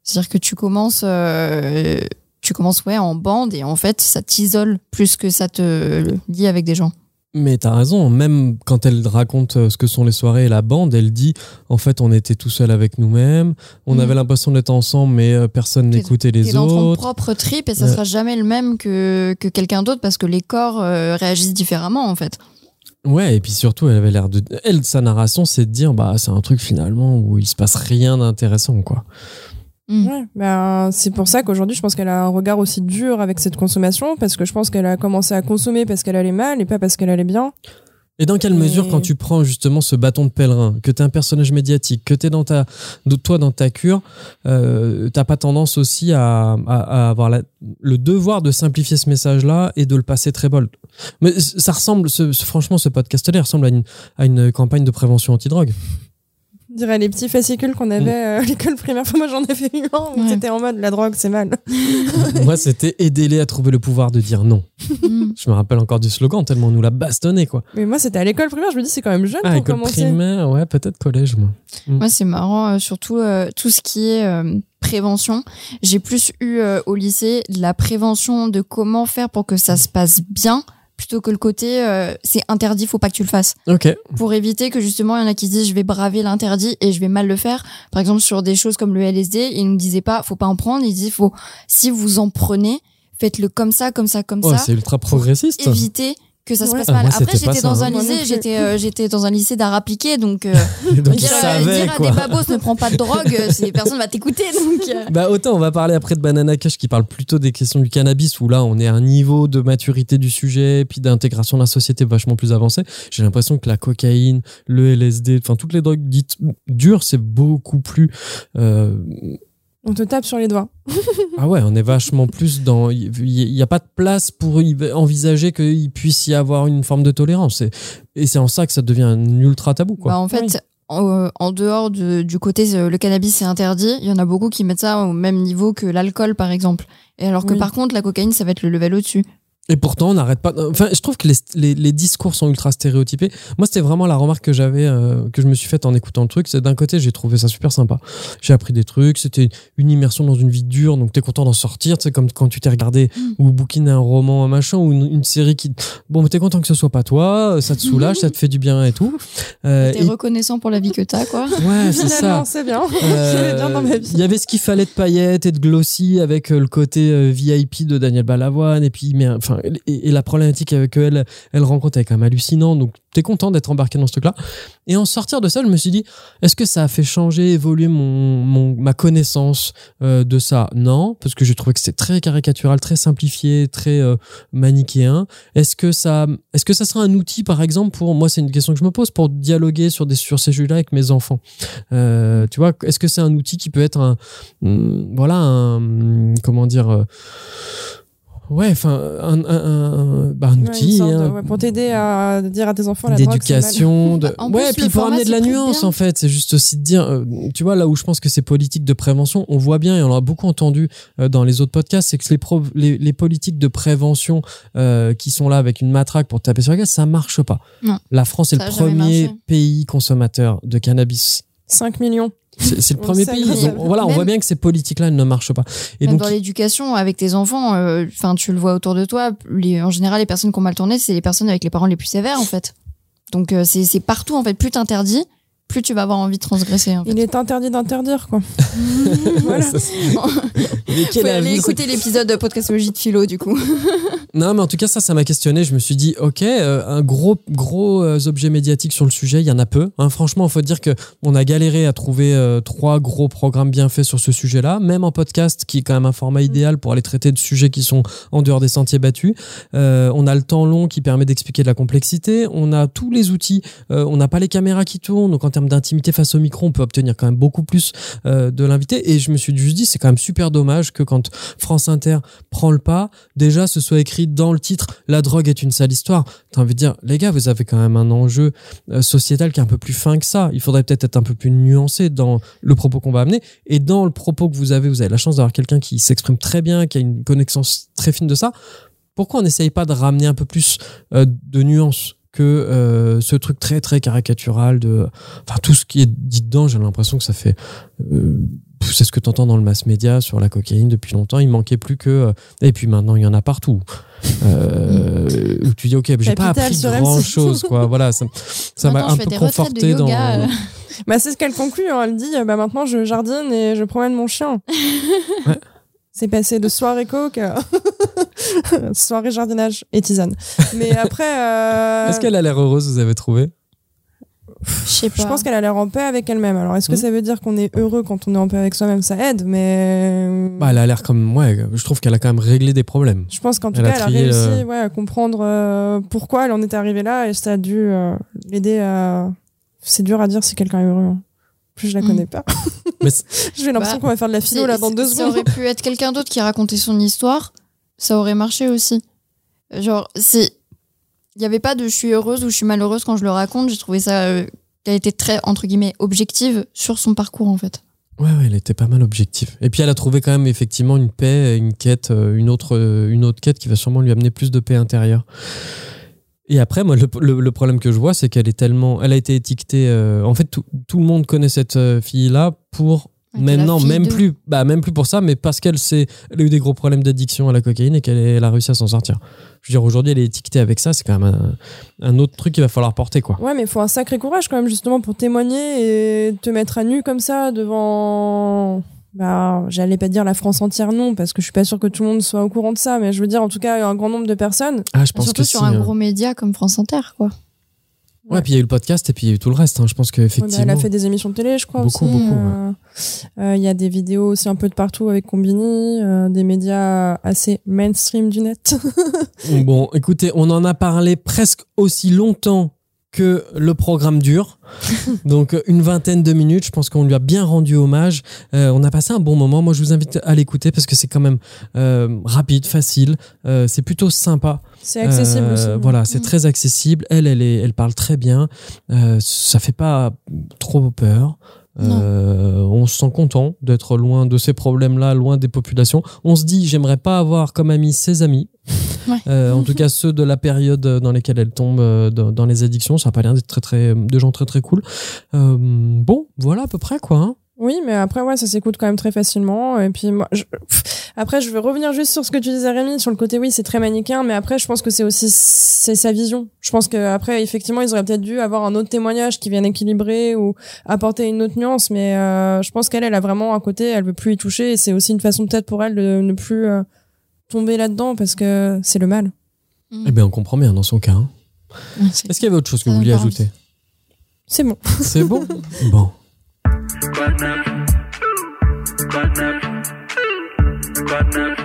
C'est-à-dire que tu commences euh, tu commences ouais en bande et en fait ça t'isole plus que ça te lie avec des gens. Mais t'as raison, même quand elle raconte euh, ce que sont les soirées et la bande, elle dit en fait on était tout seul avec nous-mêmes, on Mhm. avait l'impression d'être ensemble mais euh, personne n'écoutait les dans ton autres. propre trip et ça Ouais. sera jamais le même que, que quelqu'un d'autre parce que les corps euh, réagissent différemment en fait. Ouais, et puis surtout elle avait l'air de... Elle, sa narration c'est de dire bah c'est un truc finalement où il se passe rien d'intéressant quoi. Ouais, ben, c'est pour ça qu'aujourd'hui, je pense qu'elle a un regard aussi dur avec cette consommation, parce que je pense qu'elle a commencé à consommer parce qu'elle allait mal et pas parce qu'elle allait bien. Et dans quelle Et- mesure, quand tu prends justement ce bâton de pèlerin, que tu es un personnage médiatique, que tu es dans ta, de toi dans ta cure, euh, t'as pas tendance aussi à, à- à avoir la- le devoir de simplifier ce message-là et de le passer très bold? Mais ça ressemble, ce- franchement, ce podcast-là il ressemble à une, à une campagne de prévention anti-drogue. Les petits fascicules qu'on avait euh, (laughs) à l'école primaire. Enfin, moi, j'en ai fait eu un où Ouais. c'était en mode la drogue, c'est mal. (laughs) Moi, c'était aider-les à trouver le pouvoir de dire non. Mm. Je me rappelle encore du slogan, tellement on nous l'a bastonné, quoi. Mais moi, c'était à l'école primaire. Je me dis, c'est quand même jeune Ah, pour école commencer. primaire, ouais, peut-être collège, moi. Moi c'est marrant, euh, surtout euh, tout ce qui est euh, prévention. J'ai plus eu euh, au lycée de la prévention de comment faire pour que ça se passe bien plutôt que le côté euh, c'est interdit, faut pas que tu le fasses. Ok. pour éviter que justement il y en a qui se disent je vais braver l'interdit et je vais mal le faire. Par exemple sur des choses comme le LSD, ils nous disaient pas faut pas en prendre, ils disaient faut si vous en prenez, faites-le comme ça, comme ça, comme Oh, ça, c'est ultra progressiste. éviter que ça se passe mal. moi, Après j'étais dans hein. un non lycée, j'étais euh, j'étais dans un lycée d'art appliqué donc, euh, (laughs) Donc, dire, à des babos ne prend pas de drogue, euh, personne va t'écouter (laughs) donc Bah autant on va parler après de Banana Cash qui parle plutôt des questions du cannabis où là on est à un niveau de maturité du sujet puis d'intégration de la société vachement plus avancé. J'ai l'impression que la cocaïne, le LSD, enfin toutes les drogues dites dures c'est beaucoup plus euh, On te tape sur les doigts. ah ouais on est vachement plus dans il n'y a pas de place pour envisager qu'il puisse y avoir une forme de tolérance et, et c'est en ça que ça devient un ultra tabou quoi. Bah, en fait, en, en dehors de- du côté euh, le cannabis c'est interdit, il y en a beaucoup qui mettent ça au même niveau que l'alcool par exemple. Et alors que Oui. par contre la cocaïne ça va être le level au-dessus. Et pourtant, on n'arrête pas. Enfin, je trouve que les, les, les discours sont ultra stéréotypés. Moi, c'était vraiment la remarque que j'avais, euh, que je me suis faite en écoutant le truc. C'est d'un côté, j'ai trouvé ça super sympa. J'ai appris des trucs. C'était une immersion dans une vie dure, donc t'es content d'en sortir. C'est comme quand tu t'es regardé ou bouquiné un roman, un machin, ou une, une série qui. Bon, mais t'es content que ce soit pas toi. Ça te soulage, ça te fait du bien et tout. Euh, T'es et- reconnaissant pour la vie que t'as quoi. (laughs) Ouais, c'est ça. C'est bien. Euh, (laughs) bien dans ma vie. Il y avait ce qu'il fallait de paillettes et de glossy avec euh, le côté euh, VIP de Daniel Balavoine et puis mais enfin et, la problématique avec elle elle rencontre est quand même hallucinant donc t'es content d'être embarqué dans ce truc là et en sortir de ça je me suis dit est-ce que ça a fait changer évoluer mon, ma connaissance euh, de ça? Non parce que j'ai trouvé que c'est très caricatural très simplifié très euh, manichéen. Est-ce que ça est-ce que ça sera un outil par exemple pour moi c'est une question que je me pose pour dialoguer sur sur ces jeux là avec mes enfants. Euh, tu vois, est-ce que c'est un outil qui peut être un, hum, voilà, un, hum, comment dire, ouais, enfin, un, un, un- bah, un Ouais, outil de- hein, ouais, pour t'aider à dire à tes enfants la d'éducation, de, (laughs) ouais, plus, puis pour amener de la nuance bien. en fait, c'est juste aussi de dire, euh, tu vois, là où je pense que c'est politique de prévention, on voit bien et on l'a beaucoup entendu euh, dans les autres podcasts, c'est que les, prov- les, les politiques de prévention euh, qui sont là avec une matraque pour taper sur la gueule, ça marche pas. Non. La France est le premier marché. pays consommateur de cannabis 5 millions. C'est le premier pays. Donc, voilà, on voit bien que ces politiques-là ne marchent pas. Et Même donc, dans l'éducation, avec tes enfants, euh, enfin, tu le vois autour de toi. Les, en général, les personnes qui ont mal tourné, c'est les personnes avec les parents les plus sévères, en fait. Donc, euh, c'est c'est partout, en fait. Plus t'interdis, plus tu vas avoir envie de transgresser. En fait. Il est interdit d'interdire, quoi. (laughs) voilà. (laughs) (laughs) Faut aller écouter l'épisode de podcastologie de philo, du coup. Non, mais en tout cas, ça, ça m'a questionné. Je me suis dit, ok, euh, un gros, gros euh, objet médiatique sur le sujet, il y en a peu. Hein. Franchement, il faut dire que on a galéré à trouver euh, trois gros programmes bien faits sur ce sujet-là, même en podcast, qui est quand même un format idéal pour aller traiter de sujets qui sont en dehors des sentiers battus. Euh, on a le temps long qui permet d'expliquer de la complexité. On a tous les outils. Euh, on n'a pas les caméras qui tournent, donc en d'intimité face au micro, on peut obtenir quand même beaucoup plus euh, de l'invité. Et je me suis juste dit, c'est quand même super dommage que quand France Inter prend le pas, déjà ce soit écrit dans le titre la drogue est une sale histoire t'as envie de dire les gars vous avez quand même un enjeu euh, sociétal qui est un peu plus fin que ça. Il faudrait peut-être être un peu plus nuancé dans le propos qu'on va amener. Et dans le propos que vous avez vous avez la chance d'avoir quelqu'un qui s'exprime très bien qui a une connaissance très fine de ça. Pourquoi on n'essaye pas de ramener un peu plus euh, de nuances que euh, ce truc très très caricatural de enfin tout ce qui est dit dedans j'ai l'impression que ça fait euh, c'est ce que tu entends dans le mass média sur la cocaïne depuis longtemps. Il manquait plus que. euh, Et puis maintenant, il y en a partout. Euh, où tu dis, ok, j'ai pas appris grand M6. chose, quoi. Voilà, ça ça m'a un peu conforté dans. euh. Bah, c'est ce qu'elle conclut. hein. Elle dit bah, maintenant, je jardine et je promène mon chien. Ouais. C'est passé de soirée coke à (laughs) soirée jardinage et tisane. Mais (laughs) après. euh, Est-ce qu'elle a l'air heureuse, vous avez trouvé? Je sais pas. Je pense qu'elle a l'air en paix avec elle-même. Alors, est-ce que Mhm. ça veut dire qu'on est heureux quand on est en paix avec soi-même? Ça aide, mais. bah, Elle a l'air comme. Ouais, je trouve qu'elle a quand même réglé des problèmes. Je pense qu'en tout Elle a cas, elle a réussi euh, ouais, à comprendre euh, pourquoi elle en était arrivée là et ça a dû euh, l'aider à. C'est dur à dire si quelqu'un est heureux. hein. En Plus je la Mm. connais pas. (laughs) (laughs) J'ai l'impression Bah, qu'on va faire de la philo là dans deux Ça secondes. aurait pu être quelqu'un d'autre qui racontait son histoire, ça aurait marché aussi. Genre, c'est. Il n'y avait pas de je suis heureuse ou je suis malheureuse quand je le raconte. J'ai trouvé ça. euh, qu'elle était très, entre guillemets, objective sur son parcours, en fait. Ouais, ouais, elle était pas mal objective. Et puis elle a trouvé quand même effectivement une paix, une quête, euh, une autre, euh, une autre quête qui va sûrement lui amener plus de paix intérieure. Et après, moi, le, le- le problème que je vois, c'est qu'elle est tellement, elle a été étiquetée. euh, en fait, tout, tout le monde connaît cette euh, fille-là pour Ouais, maintenant, même de- plus, bah même plus pour ça, mais parce qu'elle elle a eu des gros problèmes d'addiction à la cocaïne et qu'elle a réussi à s'en sortir. Je veux dire, aujourd'hui, elle est étiquetée avec ça, c'est quand même un, un autre truc qu'il va falloir porter, quoi. Ouais, mais il faut un sacré courage quand même, justement, pour témoigner et te mettre à nu comme ça devant. Bah, j'allais pas dire la France entière, non, parce que je suis pas sûre que tout le monde soit au courant de ça, mais je veux dire, en tout cas, un grand nombre de personnes. Ah, je pense Surtout que sur si, un hein. gros média comme France Inter, quoi. Ouais, puis il y a eu le podcast et puis il y a eu tout le reste. hein. Je pense Ouais, bah, qu'effectivement. elle a fait des émissions de télé, je crois. Beaucoup, aussi. beaucoup, Euh, euh, Il y a des vidéos aussi un peu de partout avec Combini, euh, des médias assez mainstream du net. (laughs) Bon, écoutez, on en a parlé presque aussi longtemps que le programme dure. (laughs) Donc une vingtaine de minutes, je pense qu'on lui a bien rendu hommage. Euh, on a passé un bon moment. Moi, je vous invite à l'écouter parce que c'est quand même euh, rapide, facile. Euh, c'est plutôt sympa. C'est accessible aussi. Voilà, c'est Mm. très accessible. Elle, elle, est, elle parle très bien. Ça fait pas trop peur. Euh, on se sent content d'être loin de ces problèmes-là, loin des populations. On se dit, j'aimerais pas avoir comme amis ses amis. Ouais. Euh, en tout cas, ceux de la période dans lesquelles elle tombe euh, dans, dans les addictions, ça a pas l'air d'être très, très, de gens très, très cool. Euh, bon, voilà à peu près, quoi. hein. Oui, mais après, ouais, ça s'écoute quand même très facilement. Et puis, moi, je- après, je veux revenir juste sur ce que tu disais, Rémi, sur le côté, oui, c'est très manichéen, mais après, je pense que c'est aussi, c'est sa vision. Je pense que après, effectivement, ils auraient peut-être dû avoir un autre témoignage qui vienne équilibrer ou apporter une autre nuance, mais euh, je pense qu'elle, elle a vraiment un côté, elle veut plus y toucher, et c'est aussi une façon peut-être pour elle de ne plus euh, tomber là-dedans parce que c'est le mal. Eh bien, on comprend bien dans son cas. hein. Est-ce qu'il y avait autre chose que vous vouliez ajouter? C'est bon. C'est bon? (laughs) Bon. Quoi de neuf Quoi de neuf Quoi de neuf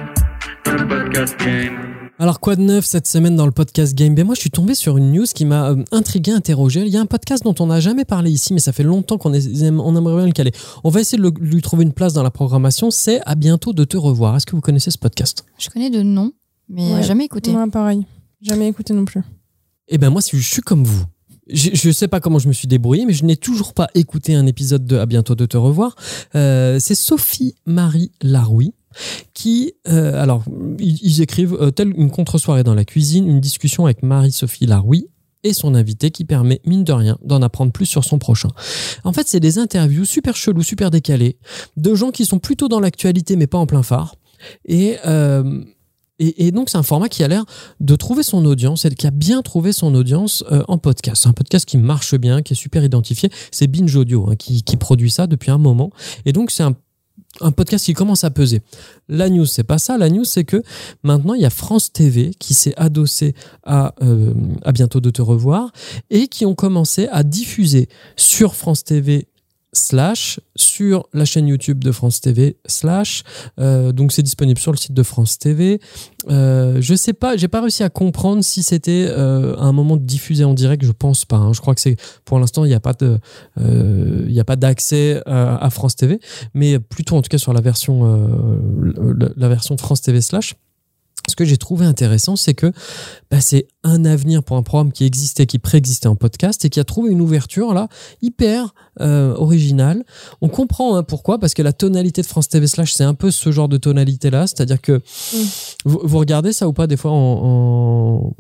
Dans le podcast game. Alors quoi de neuf cette semaine dans le podcast Game Ben moi je suis tombé sur une news qui m'a euh, intrigué, interrogé. Il y a un podcast dont on n'a jamais parlé ici, mais ça fait longtemps qu'on on aimerait bien le caler. On va essayer de le- lui trouver une place dans la programmation. C'est à bientôt de te revoir. Est-ce que vous connaissez ce podcast? Je connais de nom, mais Ouais. jamais écouté. Moi, pareil. Jamais écouté non plus. Eh ben moi je suis comme vous. Je, je sais pas comment je me suis débrouillé, mais je n'ai toujours pas écouté un épisode de À bientôt de te revoir. Euh, c'est Sophie Marie Laroui qui, euh, alors, ils, écrivent euh, telle une contre-soirée dans la cuisine, une discussion avec Marie-Sophie Laroui et son invité qui permet, mine de rien, d'en apprendre plus sur son prochain. En fait, c'est des interviews super cheloues, super décalées, de gens qui sont plutôt dans l'actualité mais pas en plein phare. Et, et, donc, c'est un format qui a l'air de trouver son audience et qui a bien trouvé son audience euh, en podcast. C'est un podcast qui marche bien, qui est super identifié. C'est Binge Audio hein, qui, produit ça depuis un moment. Et donc, c'est un podcast qui commence à peser. La news, c'est pas ça. La news, c'est que maintenant, il y a France TV qui s'est adossé à euh, à bientôt de te revoir et qui ont commencé à diffuser sur France TV slash sur la chaîne YouTube de France TV slash euh, donc c'est disponible sur le site de France TV euh, je sais pas j'ai pas réussi à comprendre si c'était euh, un moment de diffuser en direct je pense pas hein. je crois que c'est pour l'instant il n'y a pas de euh, il a pas d'accès à, France TV mais plutôt en tout cas sur la version la, la version France TV slash ce que j'ai trouvé intéressant, c'est que bah, c'est un avenir pour un programme qui existait, qui préexistait en podcast et qui a trouvé une ouverture là hyper euh, originale. On comprend hein, pourquoi, parce que la tonalité de France TV slash c'est un peu ce genre de tonalité là, c'est-à-dire que vous, vous regardez ça ou pas des fois en, en...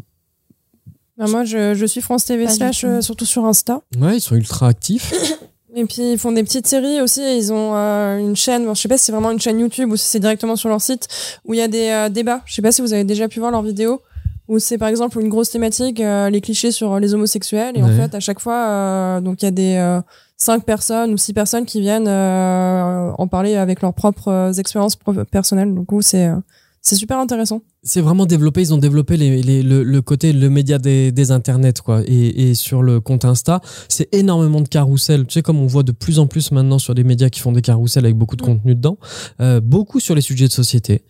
Bah, moi, je, je suis France TV slash, euh, surtout sur Insta. ouais ils sont ultra actifs. (coughs) Et puis ils font des petites séries aussi. Ils ont euh, une chaîne, bon, je sais pas si c'est vraiment une chaîne YouTube ou si c'est directement sur leur site, où il y a des euh, débats. Je sais pas si vous avez déjà pu voir leurs vidéos. Où c'est par exemple une grosse thématique, euh, les clichés sur les homosexuels. Et en fait, à chaque fois, euh, donc il y a des euh, cinq personnes ou six personnes qui viennent euh, en parler avec leurs propres euh, expériences personnelles. Donc c'est euh, c'est super intéressant. c'est vraiment développé. Ils ont développé les, les- le, le côté, le média des, des internets, quoi. Et, et sur le compte Insta, c'est énormément de carousels. Tu sais, comme on voit de plus en plus maintenant sur des médias qui font des carousels avec beaucoup de contenu dedans, euh, beaucoup sur les sujets de société.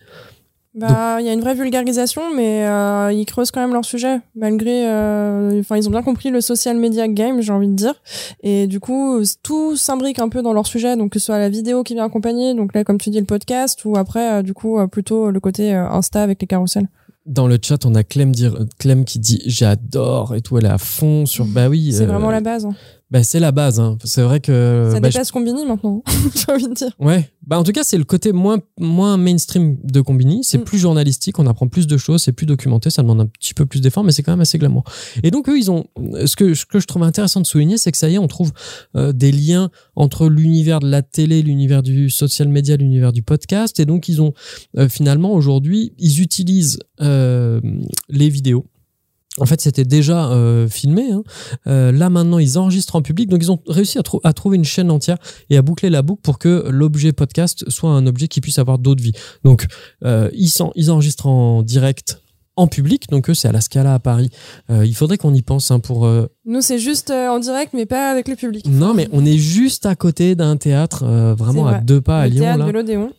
Bah, il y a une vraie vulgarisation, mais euh, ils creusent quand même leur sujet, malgré. euh, Enfin, ils ont bien compris le social media game, j'ai envie de dire, et du coup, tout s'imbrique un peu dans leur sujet, donc que ce soit la vidéo qui vient accompagner, donc là, comme tu dis, le podcast, ou après, euh, du coup, euh, plutôt le côté Insta avec les carousels. Dans le chat, on a Clem, dire, Clem qui dit j'adore et tout, elle est à fond sur. Bah oui. C'est vraiment la base. hein. Bah, c'est la base. Hein. C'est vrai que. Ça bah, je- dépasse Combini maintenant, (laughs) j'ai envie de dire. Ouais, bah en tout cas c'est le côté moins moins mainstream de Combini, c'est Mm. plus journalistique, on apprend plus de choses, c'est plus documenté, ça demande un petit peu plus d'efforts, mais c'est quand même assez glamour. Et donc eux ils ont ce que ce que je trouve intéressant de souligner, c'est que ça y est, on trouve euh, des liens entre l'univers de la télé, l'univers du social media, l'univers du podcast, et donc ils ont euh, finalement aujourd'hui ils utilisent euh, les vidéos. En fait, c'était déjà euh, filmé. hein. Euh, là, maintenant, ils enregistrent en public. Donc, ils ont réussi à, trou- à trouver une chaîne entière et à boucler la boucle pour que l'objet podcast soit un objet qui puisse avoir d'autres vies. Donc, euh, ils, enregistrent en direct en public. Donc, eux, c'est à la Scala à Paris. Il faudrait qu'on y pense hein, pour. Nous, c'est juste euh, en direct, mais pas avec le public. Non, mais on est juste à côté d'un théâtre, euh, vraiment à deux pas à Lyon. théâtre Là. de l'Odéon,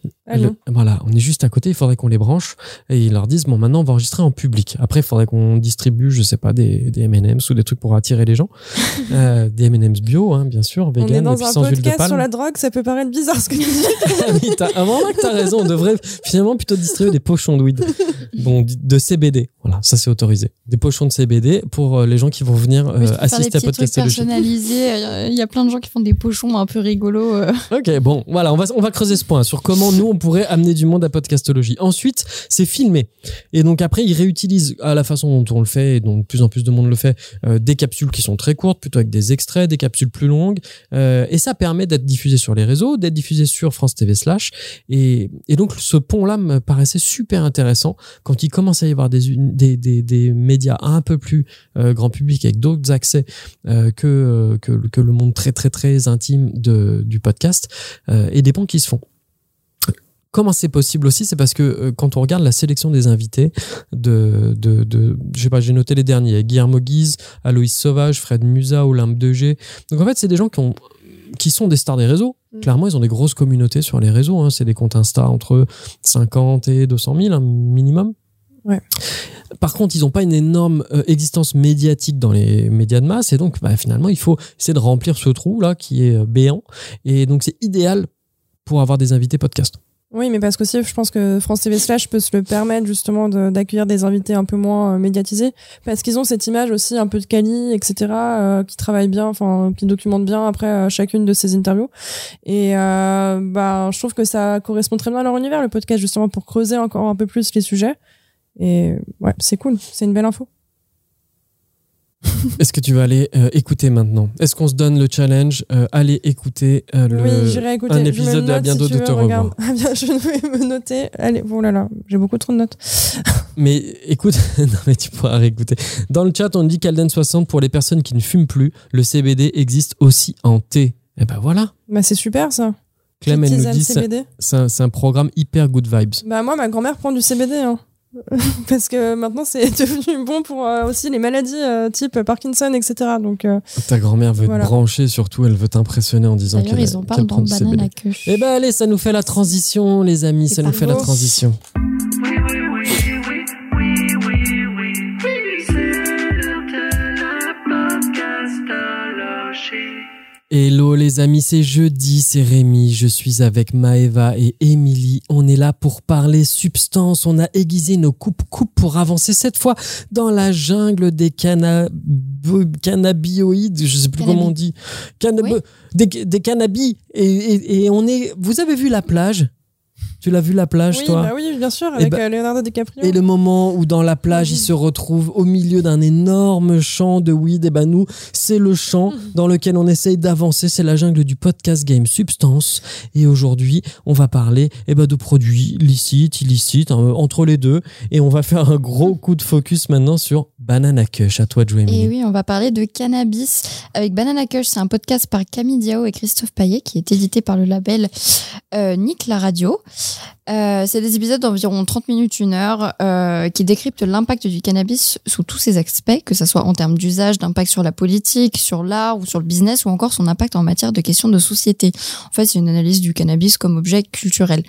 voilà, on est juste à côté, il faudrait qu'on les branche et ils leur disent bon maintenant on va enregistrer en public. Après il faudrait qu'on distribue je sais pas des, des M&M's ou des trucs pour attirer les gens, (laughs) euh, des M&M's bio hein, bien sûr, On est vegan et dans puis un sans huile de podcast sur la drogue, ça peut paraître bizarre ce que tu dis. (laughs) Ah oui, t'as- à un moment que t'as raison, on devrait finalement plutôt distribuer des pochons de weed, bon de CBD, voilà ça c'est autorisé, des pochons de CBD pour les gens qui vont venir euh, assister à podcastologie. personnalisés. euh, Il y a plein de gens qui font des pochons un peu rigolos. euh. Ok, bon, voilà, on va, on va creuser ce point sur comment nous, on pourrait amener du monde à podcastologie. Ensuite, c'est filmé. Et donc après, ils réutilisent à la façon dont on le fait, et dont de plus en plus de monde le fait, euh, des capsules qui sont très courtes, plutôt avec des extraits, des capsules plus longues. Euh, et ça permet d'être diffusé sur les réseaux, d'être diffusé sur France TV slash. Et, et donc, ce pont-là me paraissait super intéressant quand il commence à y avoir des, des, des, des médias un peu plus euh, grand public avec d'autres accès euh, que, euh, que, que le monde très très très intime de, du podcast euh, et des ponts qui se font. Comment c'est possible aussi C'est parce que euh, quand on regarde la sélection des invités, de, de, de je sais pas, j'ai noté les derniers, Guillermo Guise, Aloïs Sauvage, Fred Musa, Olympe de G. Donc en fait, c'est des gens qui ont qui sont des stars des réseaux. Mm. Clairement, ils ont des grosses communautés sur les réseaux. Hein. C'est des comptes Insta entre 50 et 200 000 un minimum. Ouais. Par contre, ils n'ont pas une énorme euh, existence médiatique dans les médias de masse, et donc bah, finalement, il faut essayer de remplir ce trou là qui est euh, béant. Et donc, c'est idéal pour avoir des invités podcast. Oui, mais parce qu'aussi, je pense que France TV Slash peut se le permettre justement d'accueillir des invités un peu moins euh, médiatisés, parce qu'ils ont cette image aussi un peu de quali, etc., qui travaille bien, enfin, qui documente bien après chacune de ces interviews. Et bah, je trouve que ça correspond très bien à leur univers, le podcast, justement, pour creuser encore un peu plus les sujets. Et ouais, c'est cool, c'est une belle info. Est-ce que tu vas aller euh, écouter maintenant? Est-ce qu'on se donne le challenge euh, Allez écouter euh, le, oui, j'irai écouter. un épisode de À bientôt si de tu te veux, regarde. revoir. (laughs) Bien, je vais me noter. Allez, oh là là, j'ai beaucoup trop de notes. (laughs) Mais écoute, (laughs) non mais tu pourras réécouter. Dans le chat, on dit qu'Alden 60 pour les personnes qui ne fument plus, le CBD existe aussi en thé. Et ben voilà. Bah, c'est super ça. Clem, elle nous dit un, c'est un programme hyper good vibes. Bah, moi, ma grand-mère prend du CBD. Hein. (laughs) Parce que maintenant, c'est (laughs) devenu bon pour euh, aussi les maladies euh, type Parkinson, etc. Donc, euh, Ta grand-mère veut Voilà. te brancher, surtout, elle veut t'impressionner en disant qu'elle ils en qu'elle parlent prend Banana CBD. Cush. Eh ben allez, ça nous fait la transition, les amis, ça nous fait la transition. Oui, oui, oui, oui, Hello les amis, c'est jeudi, c'est Rémi, je suis avec Maeva et Émilie. On est là pour parler substance, on a aiguisé nos coupes-coupes pour avancer cette fois dans la jungle des cannab... cannabioïdes, je sais plus Cannabis. comment on dit. Cannab- Oui. des, des cannabis. Et, et- et on est... Vous avez vu la plage? Tu l'as vu la plage oui, toi bah oui, bien sûr, avec bah- euh, Leonardo DiCaprio. Et le moment où dans la plage, il se retrouve au milieu d'un énorme champ de weed, et ben nous, c'est le champ dans lequel on essaye d'avancer. C'est la jungle du podcast game Substance. Et aujourd'hui, on va parler eh ben, de produits licites, illicites, hein, entre les deux. Et on va faire un gros coup de focus maintenant sur Banana Kush. À toi de jouer, oui, on va parler de cannabis avec Banana Kush. C'est un podcast par Camille Diao et Christophe Paillet qui est édité par le label euh, Nick la Radio. Euh, c'est des épisodes d'environ 30 minutes, une heure, euh, qui décryptent l'impact du cannabis sous tous ses aspects, que ce soit en termes d'usage, d'impact sur la politique, sur l'art ou sur le business, ou encore son impact en matière de questions de société. En fait, c'est une analyse du cannabis comme objet culturel.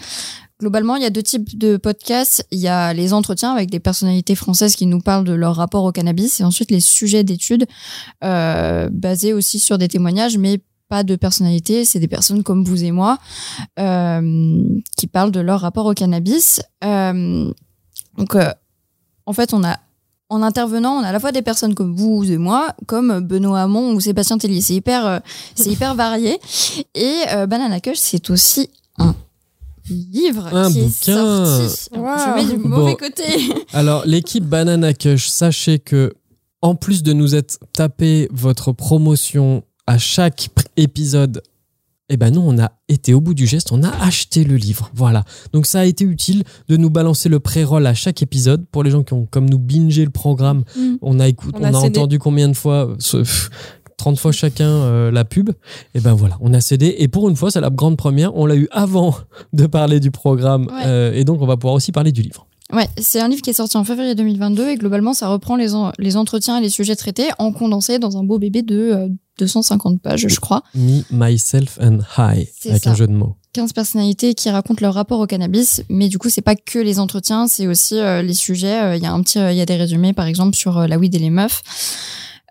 Globalement, il y a deux types de podcasts. Il y a les entretiens avec des personnalités françaises qui nous parlent de leur rapport au cannabis et ensuite les sujets d'études euh, basés aussi sur des témoignages, mais pas de personnalité. C'est des personnes comme vous et moi euh, qui parlent de leur rapport au cannabis. Euh, donc, en fait, on a en intervenant, on a à la fois des personnes comme vous et moi, comme Benoît Hamon ou Sébastien Tellier. C'est hyper, c'est hyper varié. Et Banana Kush, c'est aussi livre Un qui bouquin. est sorti. Wow. Je mets du Bon. mauvais côté. (laughs) Alors, l'équipe Banana Kush, sachez que, en plus de nous être tapé votre promotion à chaque épisode, eh ben nous, on a été au bout du geste, on a acheté le livre. Voilà. Donc, ça a été utile de nous balancer le pré-roll à chaque épisode. Pour les gens qui ont, comme nous, bingé le programme, Mm. on a, écouté, On on a entendu combien de fois ce- 30 fois chacun euh, la pub. Et ben voilà, on a cédé. Et pour une fois, c'est la grande première. On l'a eu avant (laughs) de parler du programme. Ouais. Euh, et donc, on va pouvoir aussi parler du livre. Ouais, c'est un livre qui est sorti en février 2022 et globalement, ça reprend les, en- les entretiens et les sujets traités en condensé dans un beau bébé de euh, 250 pages, je crois. Me, Myself and High, C'est avec ça. un jeu de mots. 15 personnalités qui racontent leur rapport au cannabis, mais du coup, c'est pas que les entretiens, c'est aussi euh, les sujets. Euh, Il y a un petit, euh, il y a des résumés, par exemple, sur euh, la weed et les meufs.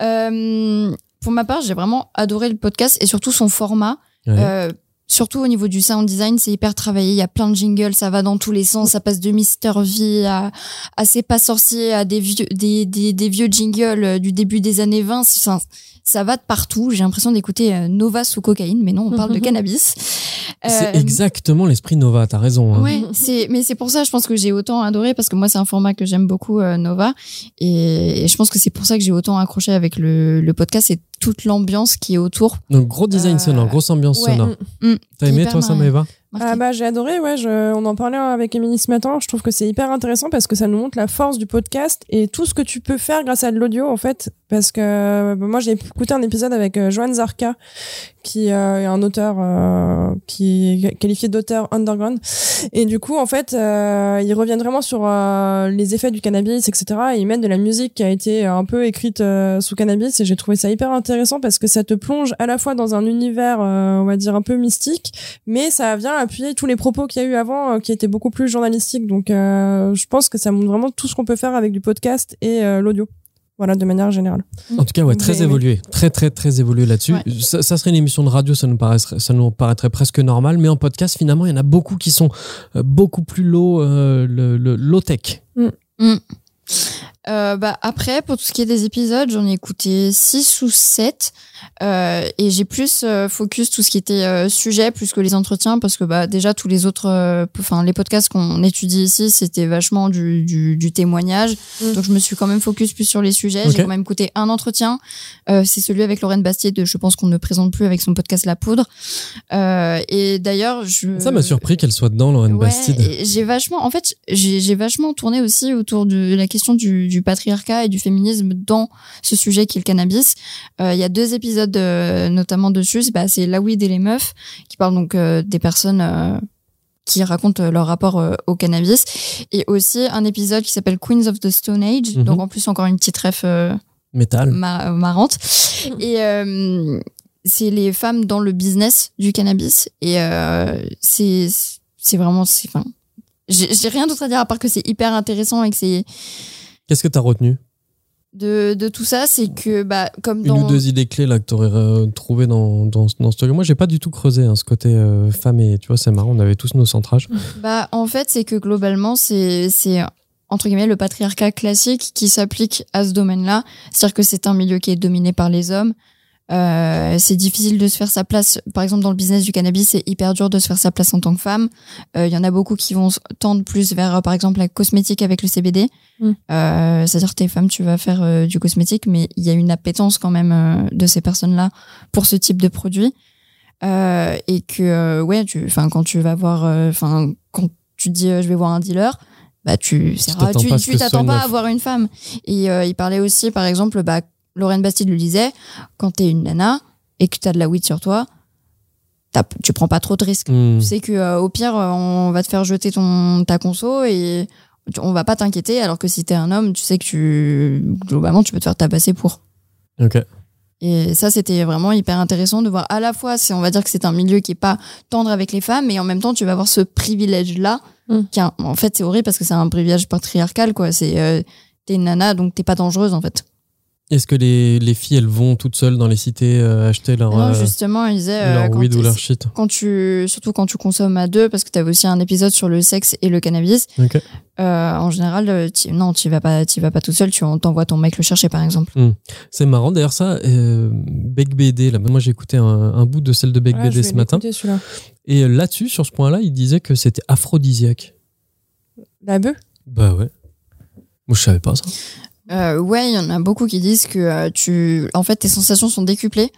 Euh, pour ma part, j'ai vraiment adoré le podcast et surtout son format. Ouais. Euh, surtout au niveau du sound design, c'est hyper travaillé. Il y a plein de jingles, ça va dans tous les sens. Ça passe de Mister V à, à C'est pas sorcier, à des vieux, des, des, des vieux jingles euh, du début des années 20. C'est- Ça, ça va de partout. J'ai l'impression d'écouter euh, Nova sous cocaïne, mais non, on parle de (laughs) cannabis. C'est Euh, exactement l'esprit Nova, t'as raison. hein. Ouais, c'est mais c'est pour ça je pense que j'ai autant adoré parce que moi c'est un format que j'aime beaucoup euh, Nova et, et je pense que c'est pour ça que j'ai autant accroché avec le, le podcast et toute l'ambiance qui est autour. Donc gros design Euh, sonore, grosse ambiance ouais. sonore. Mm, T'as aimé toi ça. Maëva? Ah bah j'ai adoré, ouais. Je, on en parlait avec Émilie ce matin. Je trouve que c'est hyper intéressant parce que ça nous montre la force du podcast et tout ce que tu peux faire grâce à de l'audio en fait. Parce que euh, moi j'ai écouté un épisode avec euh, Joanne Zarka qui euh, est un auteur euh, qui est qualifié d'auteur underground. Et du coup en fait euh, ils reviennent vraiment sur les effets du cannabis etc. Et ils mettent de la musique qui a été un peu écrite sous cannabis et j'ai trouvé ça hyper intéressant parce que ça te plonge à la fois dans un univers on va dire un peu mystique mais ça vient appuyer tous les propos qu'il y a eu avant qui étaient beaucoup plus journalistiques. Donc je pense que ça montre vraiment tout ce qu'on peut faire avec du podcast et l'audio voilà de manière générale En tout cas, ouais, très évolué, très très très évolué là-dessus. Ouais. Ça, ça serait une émission de radio, ça nous paraîtrait, ça nous paraîtrait presque normal, mais en podcast, finalement, il y en a beaucoup qui sont euh, beaucoup plus low, euh, le, le low tech. Mm. Euh, bah, après, pour tout ce qui est des épisodes, j'en ai écouté 6 ou 7. Euh, et j'ai plus euh, focus tout ce qui était euh, sujet plus que les entretiens parce que bah déjà tous les autres euh, enfin les podcasts qu'on étudie ici c'était vachement du, du, du témoignage Mm. donc je me suis quand même focus plus sur les sujets j'ai quand même écouté un entretien Euh, c'est celui avec Lorraine Bastier de je pense qu'on ne présente plus avec son podcast La Poudre Euh, et d'ailleurs je Ça m'a surpris qu'elle soit dedans, Lorraine Ouais, Bastide. j'ai vachement, en fait, j'ai j'ai vachement tourné aussi autour de la question du, du patriarcat et du féminisme dans ce sujet qui est le cannabis. Euh, Il y a deux épisodes euh, notamment dessus. Bah, c'est La Weed et les meufs qui parlent donc euh, des personnes qui racontent leur rapport au cannabis et aussi un épisode qui s'appelle Queens of the Stone Age. Mhm. Donc en plus encore une petite ref Métal. mar- marrante. Et c'est les femmes dans le business du cannabis. Et c'est c'est vraiment... Enfin, j'ai rien d'autre à dire à part que c'est hyper intéressant et que c'est... Qu'est-ce que t'as retenu? De, de tout ça, c'est que, bah, comme Une dans... ou deux idées clés là que t'aurais euh, trouvé dans, dans, dans ce truc. Moi, j'ai pas du tout creusé hein, ce côté euh, femme et tu vois, c'est marrant, on avait tous nos centrages. (laughs) Bah, en fait, c'est que globalement, c'est, c'est, entre guillemets, le patriarcat classique qui s'applique à ce domaine-là. C'est-à-dire que c'est un milieu qui est dominé par les hommes. Euh, c'est difficile de se faire sa place. Par exemple, dans le business du cannabis, c'est hyper dur de se faire sa place en tant que femme. Euh, Il y en a beaucoup qui vont tendre plus vers, euh, par exemple, la cosmétique avec le CBD. Mm. Euh, C'est-à-dire t'es femme, tu vas faire euh, du cosmétique, mais il y a une appétence quand même euh, de ces personnes-là pour ce type de produit. Euh, et que, euh, ouais, tu, enfin, quand tu vas voir, euh, enfin, quand tu dis euh, je vais voir un dealer, bah tu t'attends tu pas tu pas à voir une femme. Et euh, il parlait aussi, par exemple, bah Lorraine Bastide le disait, quand t'es une nana et que t'as de la weed sur toi, tu prends pas trop de risques. Hmm. Tu sais que euh, au pire, euh, on va te faire jeter ton ta conso et tu- on va pas t'inquiéter. Alors que si t'es un homme, tu sais que tu globalement tu peux te faire tabasser pour. Ok. Et ça, c'était vraiment hyper intéressant de voir à la fois, c'est, on va dire que c'est un milieu qui est pas tendre avec les femmes, mais en même temps, tu vas avoir ce privilège-là, Mm. qui un- en fait, c'est horrible parce que c'est un privilège patriarcal, quoi. C'est, euh, t'es une nana, donc t'es pas dangereuse, en fait. Est-ce que les, les filles, elles vont toutes seules dans les cités euh, acheter leur, non, euh, justement, il disait, euh, leur quand, weed ou leur shit quand tu, surtout quand tu consommes à deux, parce que t'avais aussi un épisode sur le sexe et le cannabis, euh, en général, non, tu vas pas, tu vas pas tout seul, tu en- t'envoies ton mec le chercher, par exemple. C'est marrant. D'ailleurs, ça, euh, Beck BD, là, moi j'ai écouté un, un bout de celle de Beck je BD vais ce matin. Et là-dessus, sur ce point-là, il disait que c'était aphrodisiaque. La bœuf? Bah ouais. Moi, je savais pas ça. Euh, ouais, il y en a beaucoup qui disent que euh, tu, en fait, tes sensations sont décuplées.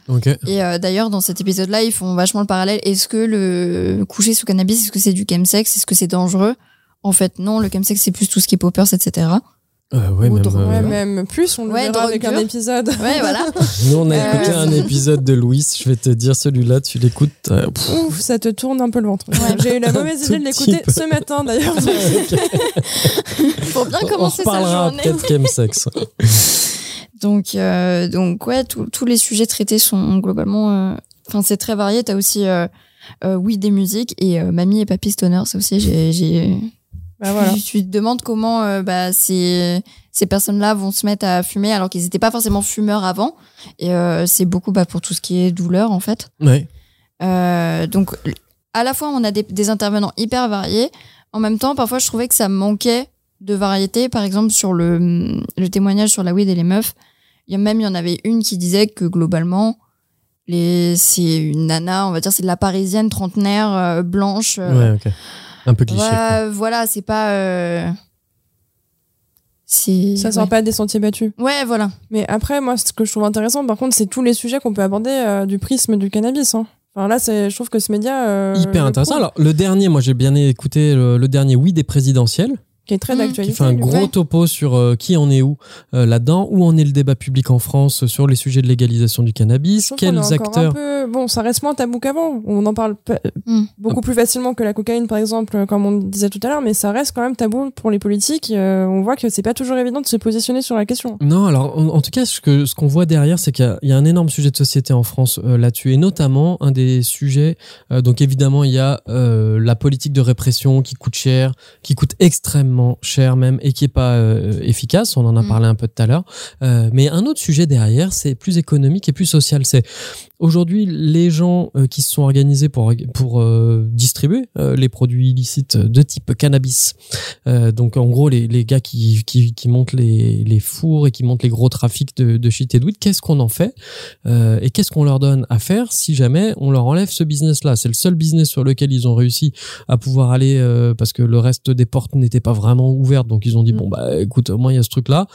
Et euh, d'ailleurs, dans cet épisode-là, ils font vachement le parallèle. Est-ce que le coucher sous cannabis, est-ce que c'est du chemsex? Est-ce que c'est dangereux? En fait, non. Le chemsex, c'est plus tout ce qui est poppers, etc. Euh, ouais, Ou même, euh, Ouais, même plus, on le Ouais, verra avec un épisode. (laughs) Ouais, voilà. Nous, on a Euh, écouté un épisode de Louis. Je vais te dire celui-là, tu l'écoutes. euh, Ouf, ça te tourne un peu le ventre. Ouais. J'ai eu la mauvaise (laughs) idée de l'écouter ce matin d'ailleurs. (laughs) bien on commencer sa reparlera journée. peut-être chemsex. (laughs) Donc, euh, donc ouais, tous- les sujets traités sont globalement. euh, Enfin, c'est très varié. T'as aussi, euh, euh, oui, des musiques et euh, Mamie et Papy Stoner. Ça aussi, j'ai, Bah voilà. Tu, te demandes comment euh, bah, ces, ces personnes-là vont se mettre à fumer alors qu'ils n'étaient pas forcément fumeurs avant. Et euh, c'est beaucoup bah, pour tout ce qui est douleur, en fait. Ouais. Euh, donc, à la fois, on a des, des intervenants hyper variés. En même temps, parfois, je trouvais que ça manquait de variété. Par exemple, sur le, le témoignage sur la weed et les meufs, il y a même, il y en avait une qui disait que globalement, les, c'est une nana, on va dire, c'est de la parisienne trentenaire, euh, blanche. euh, Ouais, ok. Un peu cliché. Ouais, voilà, c'est pas. euh. Ça ouais. sort pas des sentiers battus. Ouais, voilà. Mais après, moi, ce que je trouve intéressant, par contre, c'est tous les sujets qu'on peut aborder euh, du prisme du cannabis. Hein. Enfin, là, c'est, je trouve que ce média. euh, Hyper intéressant. prouve, Alors, le dernier, moi j'ai bien écouté le, le dernier Oui des présidentielles, qui est très Mm. d'actualité. qui fait un gros Ouais. topo sur euh, qui en est où euh, là-dedans, où en est le débat public en France sur les sujets de légalisation du cannabis, quels qu'on acteurs. Un peu... Bon, ça reste moins tabou qu'avant. On en parle Mm. beaucoup plus facilement que la cocaïne, par exemple, comme on disait tout à l'heure, mais ça reste quand même tabou pour les politiques. Euh, on voit que c'est pas toujours évident de se positionner sur la question. Non, alors en, en tout cas, ce que ce qu'on voit derrière, c'est qu'il y a- il y, a un énorme sujet de société en France euh, là-dessus, et notamment un des sujets. euh, donc évidemment, il y a euh, la politique de répression qui coûte cher, qui coûte extrêmement cher même, et qui est pas euh, efficace. On en a Mm. parlé un peu tout à l'heure. Euh, mais un autre sujet derrière, c'est plus économique et plus social. C'est aujourd'hui, les gens euh, qui se sont organisés pour pour euh, distribuer euh, les produits illicites de type cannabis, euh, donc en gros les, les gars qui, qui qui montent les les fours et qui montent les gros trafics de de shit et de weed, qu'est-ce qu'on en fait Euh, et qu'est-ce qu'on leur donne à faire si jamais on leur enlève ce business-là? C'est le seul business sur lequel ils ont réussi à pouvoir aller euh, parce que le reste des portes n'étaient pas vraiment ouvertes, donc ils ont dit Mm. bon bah écoute, au moins il y a ce truc-là,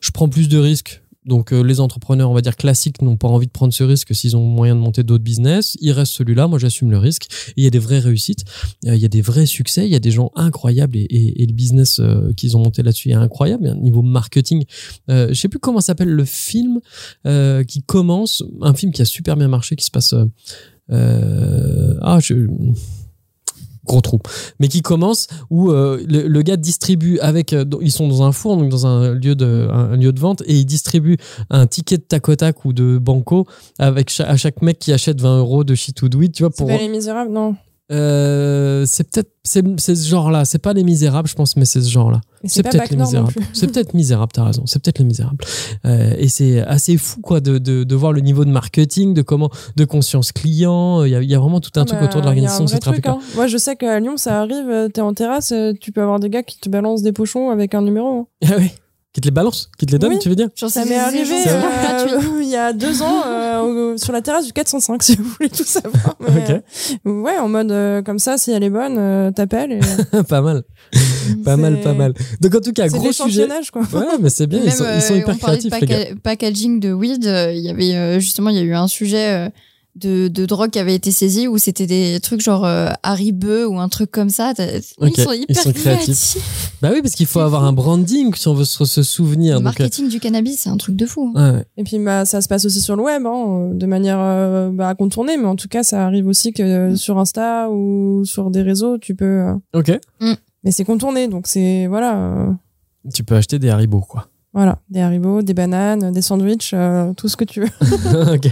je prends plus de risques. Donc euh, les entrepreneurs, on va dire classiques, n'ont pas envie de prendre ce risque s'ils ont moyen de monter d'autres business. Il reste celui-là, moi j'assume le risque. Il y a des vraies réussites, Euh, il y a des vrais succès, il y a des gens incroyables et, le business euh, qu'ils ont monté là-dessus est incroyable. Un niveau marketing, euh, je sais plus comment s'appelle le film qui commence, un film qui a super bien marché, qui se passe. ah je gros trou, mais qui commence où euh, le, le gars distribue avec, euh, ils sont dans un four, donc dans un lieu de, un, un lieu de vente, et il distribue un ticket de tac au tac ou de banco avec cha- à chaque mec qui achète 20 euros de shit ou de weed, tu vois, pour. pas les misérables, non. Euh, c'est peut-être, c'est c'est ce genre-là, c'est pas les misérables, je pense, mais c'est ce genre-là. C'est peut-être les misérables. C'est peut-être misérable, t'as raison. C'est peut-être les misérables. Euh, et c'est assez fou, quoi, de, de, de voir le niveau de marketing, de comment, de conscience client. Il y a, il y a vraiment tout un Ah truc bah, autour de l'organisation de ce trafic. hein. Moi, je sais qu'à Lyon, ça arrive, euh, t'es en terrasse, euh, tu peux avoir des gars qui te balancent des pochons avec un numéro. hein. (laughs) Ah oui. Qui te les balance, qui te les donne, Oui. tu veux dire Genre, Ça m'est arrivé euh, (laughs) il y a deux ans euh, sur la terrasse du 405, (laughs) si vous voulez tout savoir. Mais, Ok. euh, ouais, en mode euh, comme ça, si elle est bonne, euh, t'appelles. et- (laughs) Pas mal. Pas mal, pas mal. Donc en tout cas, gros sujet. quoi. Ouais, mais c'est bien, Même, ils sont, ils sont euh, hyper on de créatifs, les gars. paca- packaging de weed. euh, Il y avait euh, justement, il y a eu un sujet euh, de, de drogue qui avait été saisi où c'était des trucs genre euh, Haribo ou un truc comme ça. T'as- Ok, Ils sont hyper ils sont créatifs. Bah oui, parce qu'il faut avoir fou. un branding si on veut se, se souvenir. Le Donc, euh, marketing du cannabis, c'est un truc de fou. hein. ouais. Et puis bah, ça se passe aussi sur le web, hein, de manière euh, bah, contournée, mais en tout cas, ça arrive aussi que euh, sur Insta ou sur des réseaux, tu peux. euh, Ok. Mais c'est contourné, donc c'est voilà, euh, Tu peux acheter des haribots, quoi. Voilà, des haribots, des bananes, des sandwichs, euh, tout ce que tu veux. (laughs) ok.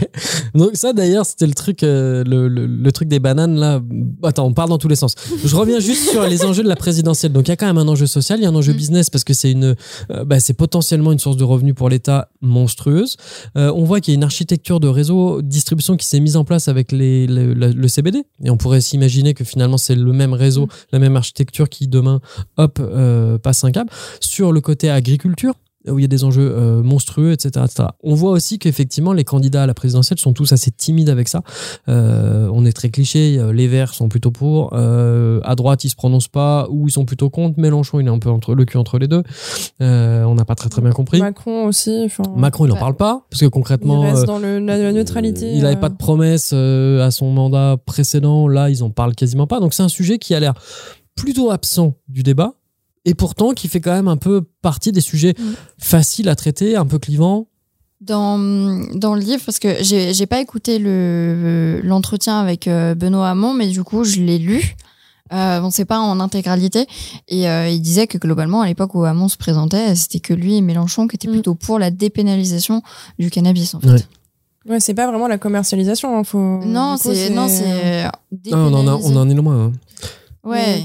Donc ça d'ailleurs c'était le truc, euh, le, le, le truc des bananes là. Attends, on parle dans tous les sens. Je reviens juste sur les enjeux de la présidentielle. Donc il y a quand même un enjeu social, il y a un enjeu Mm. business parce que c'est une, euh, bah, c'est potentiellement une source de revenus pour l'État monstrueuse. Euh, on voit qu'il y a une architecture de réseau distribution qui s'est mise en place avec les, le, le- le CBD et on pourrait s'imaginer que finalement c'est le même réseau, Mm. la même architecture qui demain, hop, euh, passe un câble. Sur le côté agriculture où il y a des enjeux euh, monstrueux, etc., etc. On voit aussi qu'effectivement, les candidats à la présidentielle sont tous assez timides avec ça. Euh, on est très cliché. euh, Les Verts sont plutôt pour. Euh, à droite, ils se prononcent pas ou ils sont plutôt contre. Mélenchon, il est un peu entre le cul entre les deux. On n'a pas très très bien compris. Macron aussi. enfin, Macron, il en Ouais. parle pas parce que il concrètement, reste euh, dans le, la, la neutralité. il n'avait pas de promesses euh, à son mandat précédent. Là, ils en parlent quasiment pas. Donc c'est un sujet qui a l'air plutôt absent du débat et pourtant qui fait quand même un peu partie des sujets Mm. faciles à traiter, un peu clivants. Dans, dans le livre, parce que j'ai j'ai pas écouté le l'entretien avec euh, Benoît Hamon, mais du coup, je l'ai lu. Euh, bon, c'est pas en intégralité. Et euh, il disait que globalement, à l'époque où Hamon se présentait, c'était que lui et Mélenchon qui étaient Mm. plutôt pour la dépénalisation du cannabis, en fait. Ouais. Ouais, c'est pas vraiment la commercialisation. hein, faut... Non, c'est non, c'est Ah, on, en a- on en est loin. hein. Ouais.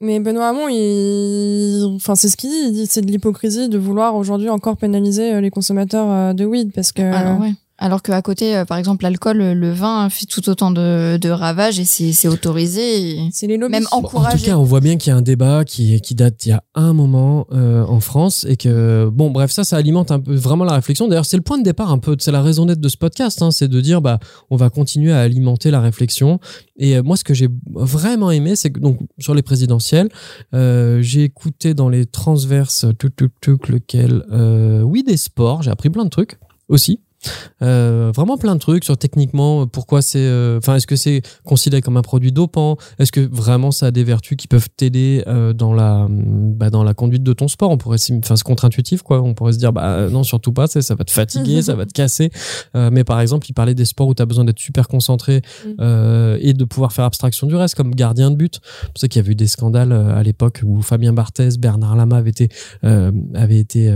Mais Benoît Hamon, il... enfin, c'est ce qu'il dit. C'est de l'hypocrisie de vouloir aujourd'hui encore pénaliser euh, les consommateurs euh, de weed parce que. Alors, ouais. Alors qu'à côté, euh, par exemple, l'alcool, le vin fait tout autant de, de ravages et c'est c'est autorisé. C'est les lobbies. Même Bon, en tout encouragé. cas, on voit bien qu'il y a un débat qui, qui date d'il y a un moment euh, en France et que, bon, bref, ça, ça alimente un peu vraiment la réflexion. D'ailleurs, c'est le point de départ un peu, c'est la raison d'être de ce podcast, hein, c'est de dire, bah, on va continuer à alimenter la réflexion. Et euh, moi, ce que j'ai vraiment aimé, c'est que, donc, sur les présidentielles, euh, j'ai écouté dans les transverses, tout, tout, tout, lequel, euh, oui, des sports, j'ai appris plein de trucs aussi. Euh, vraiment plein de trucs sur techniquement euh, pourquoi c'est euh, enfin est-ce que c'est considéré comme un produit dopant? Est-ce que vraiment ça a des vertus qui peuvent t'aider euh, dans la bah, dans la conduite de ton sport? On pourrait enfin c'est contre-intuitif quoi on pourrait se dire bah non surtout pas ça va te fatiguer ça va te casser mais par exemple il parlait des sports où tu as besoin d'être super concentré Mm. et de pouvoir faire abstraction du reste comme gardien de but c'est pour ça qu'il y a eu des scandales à l'époque où Fabien Barthez Bernard Lama avait été avait été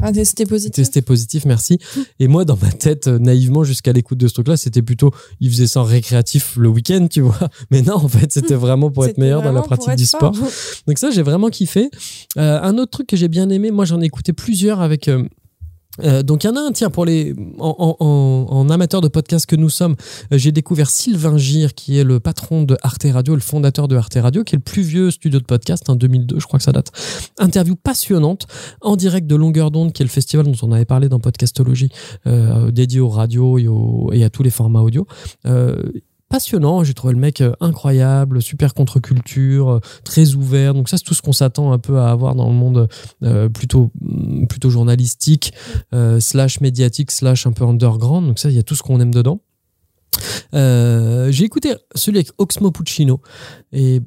Ah, testé positif. testé positif, merci. Et moi, dans ma tête, euh, naïvement, jusqu'à l'écoute de ce truc-là, c'était plutôt, il faisait ça en récréatif le week-end, tu vois. (laughs) Mais non, en fait, c'était (laughs) vraiment pour être meilleur dans la pratique du sport. fort. Donc ça, j'ai vraiment kiffé. Euh, un autre truc que j'ai bien aimé, moi, j'en ai écouté plusieurs avec. euh, Euh, donc il y en a un, tiens, pour les en, en, en, en amateur de podcast que nous sommes, euh, j'ai découvert Sylvain Gire, qui est le patron de Arte Radio, le fondateur de Arte Radio, qui est le plus vieux studio de podcast, en 2002, je crois que ça date. Interview passionnante en direct de Longueur d'onde, qui est le festival dont on avait parlé dans Podcastologie, euh, dédié aux radios et, aux- et à tous les formats audio. Passionnant, j'ai trouvé le mec euh, incroyable, super contre-culture, euh, très ouvert. Donc ça, c'est tout ce qu'on s'attend un peu à avoir dans le monde euh, plutôt mm, plutôt journalistique, slash médiatique, slash un peu underground. Donc ça, il y a tout ce qu'on aime dedans. J'ai écouté celui avec Oxmo Puccino et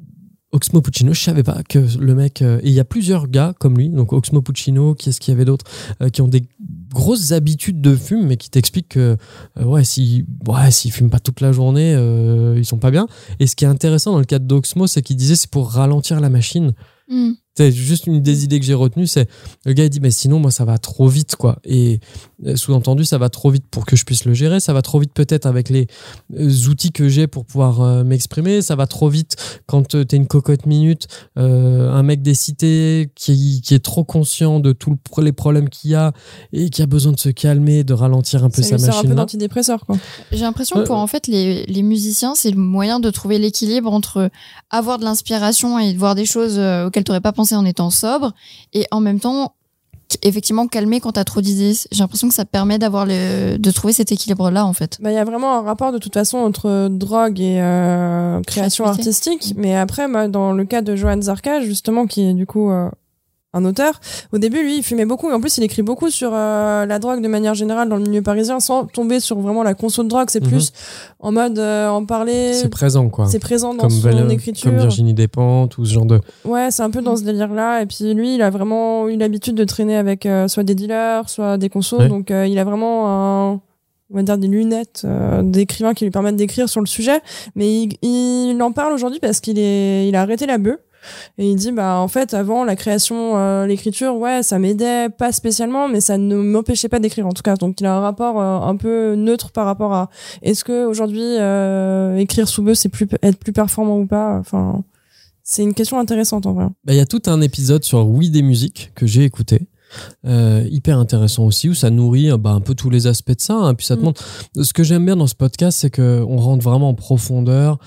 Oxmo Puccino, je savais pas que le mec. euh, et il y a plusieurs gars comme lui, donc Oxmo Puccino, qui est-ce qu'il y avait d'autres, euh, qui ont des grosses habitudes de fume, mais qui t'expliquent que euh, ouais, s'ils ouais, fument pas toute la journée, euh, ils sont pas bien. Et ce qui est intéressant dans le cas d'Oxmo, c'est qu'il disait c'est pour ralentir la machine. Hmm. C'est juste une des idées que j'ai retenues, c'est le gars il dit mais sinon moi ça va trop vite quoi. Et euh, sous-entendu ça va trop vite pour que je puisse le gérer, ça va trop vite peut-être avec les euh, outils que j'ai pour pouvoir euh, m'exprimer, ça va trop vite quand tu t'es une cocotte minute, euh, un mec des cités qui, qui est trop conscient de tous les problèmes qu'il y a et qui a besoin de se calmer, de ralentir un peu Ça sa lui sert un machine peu d'antidépresseur, quoi. J'ai l'impression Ouais. que pour en fait les, les musiciens, c'est le moyen de trouver l'équilibre entre avoir de l'inspiration et de voir des choses euh, auxquelles tu n'aurais pas pensé en étant sobre et en même temps effectivement calmer quand t'as trop d'idées. J'ai l'impression que ça permet d'avoir le de trouver cet équilibre là en fait. Bah, il y a vraiment un rapport de toute façon entre drogue et euh, création artistique. Mais après, moi, dans le cas de Johan Zarka, justement, qui est du coup euh, un auteur, au début, lui, il fumait beaucoup. Et en plus, il écrit beaucoup sur euh, la drogue de manière générale dans le milieu parisien, sans tomber sur vraiment la conso de drogue. C'est Mhm. plus en mode euh, en parler. C'est présent quoi. C'est présent dans Comme, son Val- écriture. comme Virginie Despentes ou ce genre de. Ouais, c'est un peu dans ce délire-là. Et puis lui, il a vraiment eu l'habitude de traîner avec euh, soit des dealers, soit des consos. Ouais. Donc euh, il a vraiment un, on va dire des lunettes euh, d'écrivain qui lui permettent d'écrire sur le sujet. Mais il, il en parle aujourd'hui parce qu'il est, il a arrêté la bœuf. Et il dit bah en fait avant la création, euh, l'écriture, ouais, ça m'aidait pas spécialement, mais ça ne m'empêchait pas d'écrire en tout cas. Donc il a un rapport euh, un peu neutre par rapport à est-ce que aujourd'hui euh, écrire sous bœuf c'est plus être plus performant ou pas? Enfin, c'est une question intéressante en vrai. Bah, Il y a tout un épisode sur Oui des musiques que j'ai écouté. Euh, hyper intéressant aussi où ça nourrit euh, bah, un peu tous les aspects de ça hein. puis ça te Mm. montre ce que j'aime bien dans ce podcast c'est que on rentre vraiment en profondeur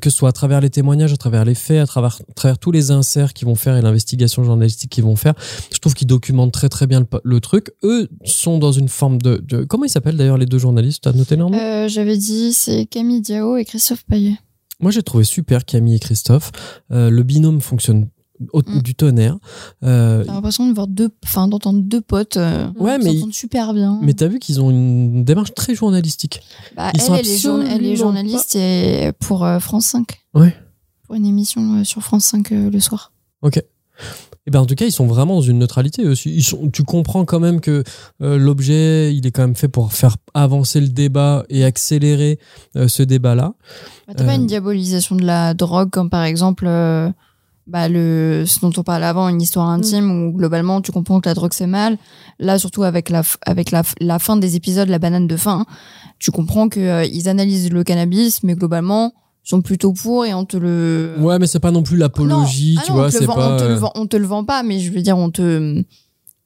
que ce soit à travers les témoignages à travers les faits à travers, à travers tous les inserts qu'ils vont faire et l'investigation journalistique qu'ils vont faire je trouve qu'ils documentent très très bien le, truc eux sont dans une forme de, de- comment ils s'appellent d'ailleurs les deux journalistes? T'as noté leur nom? Euh, J'avais dit c'est Camille Diao et Christophe Payet. Moi, j'ai trouvé super Camille et Christophe. Euh, le binôme fonctionne au- Mm. du tonnerre. Euh, J'ai l'impression de voir deux, enfin d'entendre deux potes. euh, Ouais, qui mais- s'entendent super bien. mais t'as vu qu'ils ont une démarche très journalistique. Bah, ils elle, sont elle, est elle journaliste et pour euh, France 5. Ouais. Pour une émission euh, sur France 5 euh, le soir. Et ben en tout cas, ils sont vraiment dans une neutralité aussi. Ils sont, tu comprends quand même que euh, l'objet, il est quand même fait pour faire avancer le débat et accélérer euh, ce débat-là. Bah, T'as pas Euh. une diabolisation de la drogue comme par exemple euh, bah, le, ce dont on parlait avant, une histoire intime où globalement tu comprends que la drogue c'est mal. Là, surtout avec la, avec la, la fin des épisodes, la banane de fin, tu comprends que euh, ils analysent le cannabis, mais globalement ils sont plutôt pour et on te le. Ouais, mais c'est pas non plus l'apologie. Ah tu non, vois. C'est pas. on te le euh, vend, on te le vend pas, mais je veux dire on te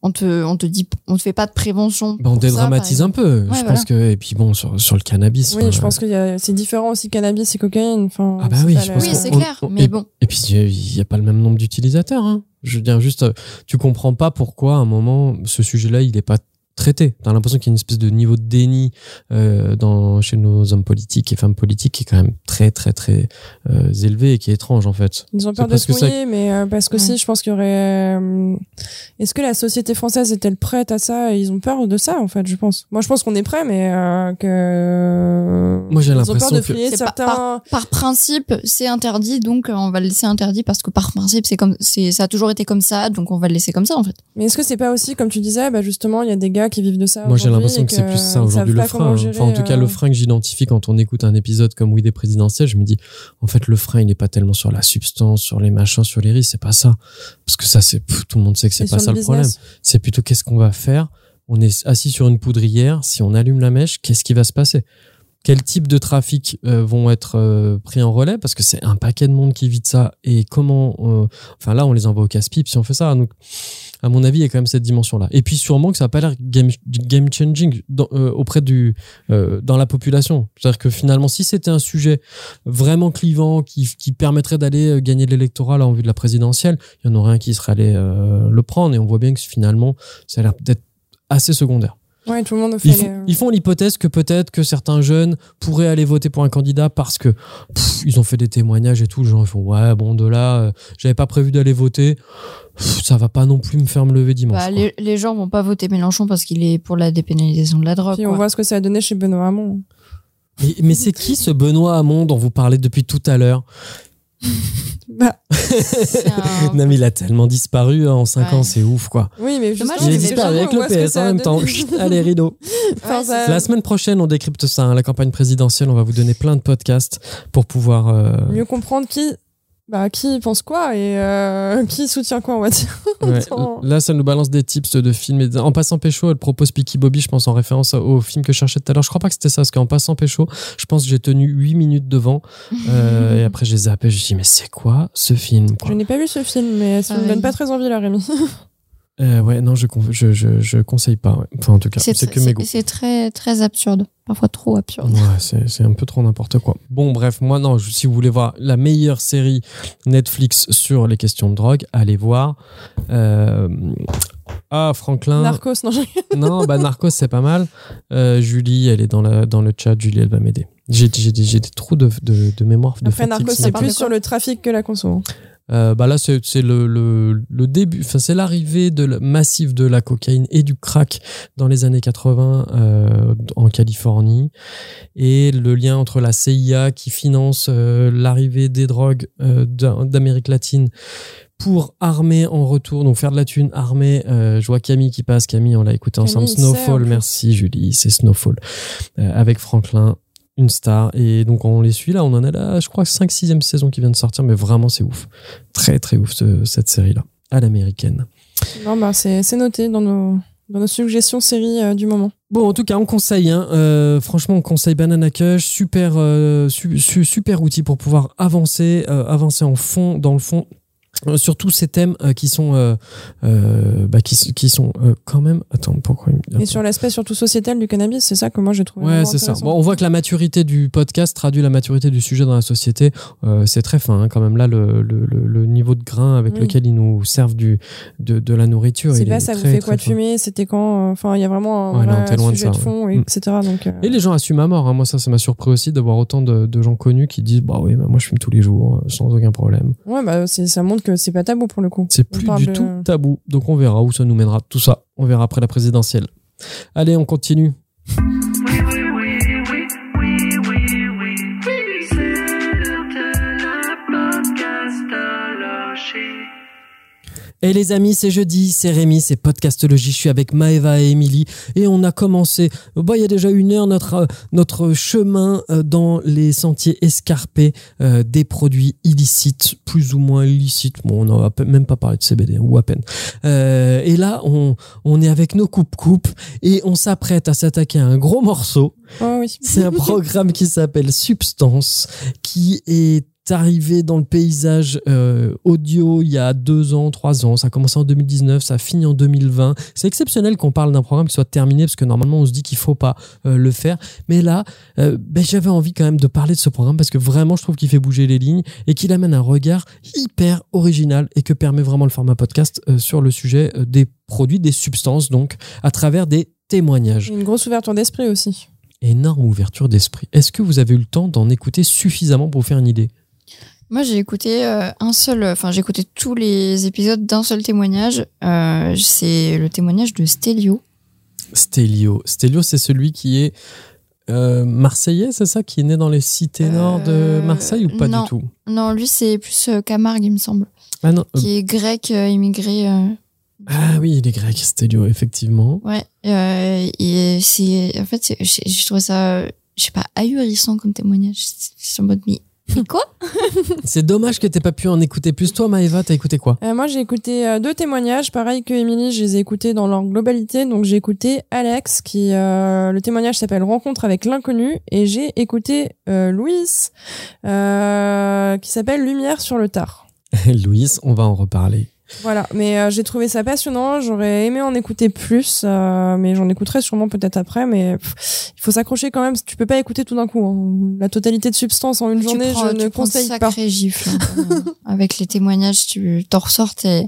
on te on te dit on te fait pas de prévention. bah, on ça, dédramatise un peu. je voilà. pense que. Et puis bon, sur, sur le cannabis. Oui, enfin, je pense que y a- c'est différent aussi cannabis et cocaïne. Enfin, Ah bah c'est oui, je pense Oui, c'est clair, on- mais et- bon. Et puis, il n'y a pas le même nombre d'utilisateurs. Hein. Je veux dire, juste, euh, tu comprends pas pourquoi, à un moment, ce sujet-là, il n'est pas traité. Tu as l'impression qu'il y a une espèce de niveau de déni euh, dans, chez nos hommes politiques et femmes politiques qui est quand même très, très, très euh, élevé et qui est étrange, en fait. Ils ont peur de se que ça- mouiller, mais euh, parce qu'aussi, Ouais. je pense qu'il y aurait. euh, Est-ce que la société française est-elle prête à ça? Ils ont peur de ça, en fait, je pense. Moi, je pense qu'on est prêt, mais euh, que. Moi, j'ai Ils ont peur l'impression de que- certains. par principe, c'est interdit, donc on va le laisser interdit parce que par principe, c'est comme, c'est, ça a toujours été comme ça, donc on va le laisser comme ça en fait. Mais est-ce que c'est pas aussi, comme tu disais, bah justement, il y a des gars qui vivent de ça Moi, j'ai l'impression que c'est plus ça aujourd'hui le frein. hein. gérer, Enfin, en tout cas, euh, le frein que j'identifie quand on écoute un épisode comme Oui des présidentielles, je me dis, en fait, le frein, il n'est pas tellement sur la substance, sur les machins, sur les risques, c'est pas ça. Parce que ça, c'est, tout le monde sait que c'est pas ça le problème. C'est plutôt qu'est-ce qu'on va faire? On est assis sur une poudrière. Si on allume la mèche, qu'est-ce qui va se passer? Quel type de trafic euh, vont être euh, pris en relais? Parce que c'est un paquet de monde qui vit de ça. Et comment euh, Enfin là, on les envoie au casse-pipe si on fait ça. Donc À mon avis, il y a quand même cette dimension-là. Et puis sûrement que ça n'a pas l'air game, game changing dans- euh, auprès du euh, dans la population. C'est-à-dire que finalement, si c'était un sujet vraiment clivant qui, qui permettrait d'aller euh, gagner de l'électorat en vue de la présidentielle, il y en aurait un qui serait allé euh, le prendre. Et on voit bien que finalement, ça a l'air d'être assez secondaire. Ouais, tout le monde fait Ils les- font, ils font l'hypothèse que peut-être que certains jeunes pourraient aller voter pour un candidat parce que pff, ils ont fait des témoignages et tout. Les gens ils font ouais bon de là, euh, j'avais pas prévu d'aller voter. Pff, ça va pas non plus me faire me lever dimanche. Bah, les, les gens vont pas voter Mélenchon parce qu'il est pour la dépénalisation de la drogue. Puis on quoi. voit ce que ça a donné chez Benoît Hamon. Mais, mais c'est qui ce Benoît Hamon dont vous parlez depuis tout à l'heure? Bah, un- Non mais il a tellement disparu hein, en 5 Ouais. ans, c'est ouf quoi. oui, mais justement, Il a disparu avec le PS en même temps. Allez rideau. (laughs) Enfin, Ouais, ça- La semaine prochaine, on décrypte ça, hein, la campagne présidentielle. On va vous donner plein de podcasts pour pouvoir. euh, mieux comprendre qui, bah, qui pense quoi et euh, (laughs) qui soutient quoi, on va dire. ouais, (laughs) Attends. Là, ça nous balance des tips de films. Et en passant pécho, elle propose Peaky Bobby, je pense, en référence au film que je cherchais tout à l'heure. Je crois pas que c'était ça, parce qu'en passant pécho, je pense que j'ai tenu 8 minutes devant. euh, et (laughs) après, j'ai zappé. Je me suis dit, mais c'est quoi ce film quoi? Je n'ai pas vu ce film, mais ça me Pareil. donne pas très envie, là, Rémi. Euh, Ouais, non, je, je, je, je conseille pas. ouais. Enfin, en tout cas, C'est c'est que mes goûts. c'est très très absurde, parfois trop absurde. Ouais, c'est c'est un peu trop n'importe quoi. Bon, bref, moi, non, je- si vous voulez voir la meilleure série Netflix sur les questions de drogue, allez voir. Euh, Ah, Franklin. Narcos, non, Non, bah Narcos, c'est pas mal. Euh, Julie, elle est dans, la, dans le chat. Julie, elle va m'aider. J'ai des, trous de, de, de mémoire. De Après, Narcos, ce c'est plus sur le trafic que la conso. Euh, bah là, c'est le, le, le début, enfin, c'est l'arrivée de massive de la cocaïne et du crack dans les années 80 euh, en Californie et le lien entre la CIA qui finance euh, l'arrivée des drogues euh, d'A- d'Amérique latine pour armer en retour, donc faire de la thune, armer. Euh, je vois Camille qui passe. Camille, on l'a écouté ensemble. Camille, Snowfall, merci Julie, c'est Snowfall euh, avec Franklin une star. Et donc on les suit là. On en a là je crois 5 6 saison qui vient de sortir. Mais vraiment c'est ouf. Très très ouf ce- cette série là à l'américaine. Non, bah, c'est c'est noté dans nos, dans nos suggestions séries euh, du moment. bon en tout cas on conseille hein, euh, franchement on conseille Banana Cush super euh, su- su- super outil pour pouvoir avancer avancer en fond dans le fond sur tous ces thèmes euh, qui sont euh, euh, bah, qui, qui sont euh, quand même attends pourquoi il- Et attends. sur l'aspect surtout sociétal du cannabis, c'est ça que moi j'ai trouvé. Ouais, c'est ça. Bon, on voit que la maturité du podcast traduit la maturité du sujet dans la société. Euh, c'est très fin, hein, quand même. Là, le, le, niveau de grain avec Oui. lequel ils nous servent du, de, de la nourriture. C'est pas ça vous fait quoi de fumer, c'était quand. euh, Enfin, il y a vraiment un Ouais, de sujet ça, de fond, ouais. et Mm. etc. Donc, euh, Et les gens assument à mort. hein. Moi, ça, ça m'a surpris aussi de voir autant de, de gens connus qui disent Bah oui, bah, moi, je fume tous les jours, euh, sans aucun problème. ouais, bah, ça montre que c'est pas tabou pour le coup. C'est plus du de- tout tabou. Donc, on verra où ça nous mènera. Tout ça, on verra après la présidentielle. Allez, on continue. Et les amis, c'est jeudi, c'est Rémi, c'est Podcastologie. Je suis avec Maeva et Émilie et on a commencé. Bah, il y a déjà une heure notre euh, notre chemin euh, dans les sentiers escarpés euh, des produits illicites, plus ou moins illicites. Bon, on n'a même pas parlé de CBD ou à peine. Euh, et là, on on est avec nos coupes coupes et on s'apprête à s'attaquer à un gros morceau. Oh oui. C'est un (laughs) programme qui s'appelle Substance, qui est arrivé dans le paysage euh, audio il y a deux ans, trois ans. Ça a commencé en 2019, ça a fini en 2020. C'est exceptionnel qu'on parle d'un programme qui soit terminé parce que normalement on se dit qu'il faut pas euh, le faire. Mais là, euh, ben, j'avais envie quand même de parler de ce programme parce que vraiment je trouve qu'il fait bouger les lignes et qu'il amène un regard hyper original et que permet vraiment le format podcast sur le sujet des produits, des substances donc à travers des témoignages Une grosse ouverture d'esprit aussi. énorme ouverture d'esprit. Est-ce que vous avez eu le temps d'en écouter suffisamment pour vous faire une idée? Moi, j'ai écouté euh, un seul, enfin, j'ai écouté tous les épisodes d'un seul témoignage. Euh, c'est le témoignage de Stelio. Stelio. Stelio, c'est celui qui est euh, marseillais, c'est ça Qui est né dans les cités nord de Euh, Marseille ou pas non. du tout? Non, lui, c'est plus euh, Camargue, il me semble, Ah non. euh, qui est grec, euh, immigré. euh, ah oui, il est grec, Stelio, effectivement. Ouais, euh, et c'est, en fait, j'ai trouvé ça, je sais pas, ahurissant comme témoignage. C'est en mode, mais, quoi c'est dommage que t'aies pas pu en écouter plus. Toi, Maëva, t'as écouté quoi Euh, moi, j'ai écouté euh, deux témoignages, pareil que Émilie, je les ai écoutés dans leur globalité. Donc, j'ai écouté Alex, qui euh, le témoignage s'appelle Rencontre avec l'inconnu, et j'ai écouté euh, Louis, euh, qui s'appelle Lumière sur le tard. (laughs) Louise, on va en reparler. Voilà, mais euh, j'ai trouvé ça passionnant. J'aurais aimé en écouter plus, euh, mais j'en écouterai sûrement peut-être après. Mais pff, il faut s'accrocher quand même. Tu peux pas écouter tout d'un coup. hein. La totalité de substance en une Tu journée, prends- je ne tu conseille pas. hein, quand même. Avec les témoignages, tu t'en ressors et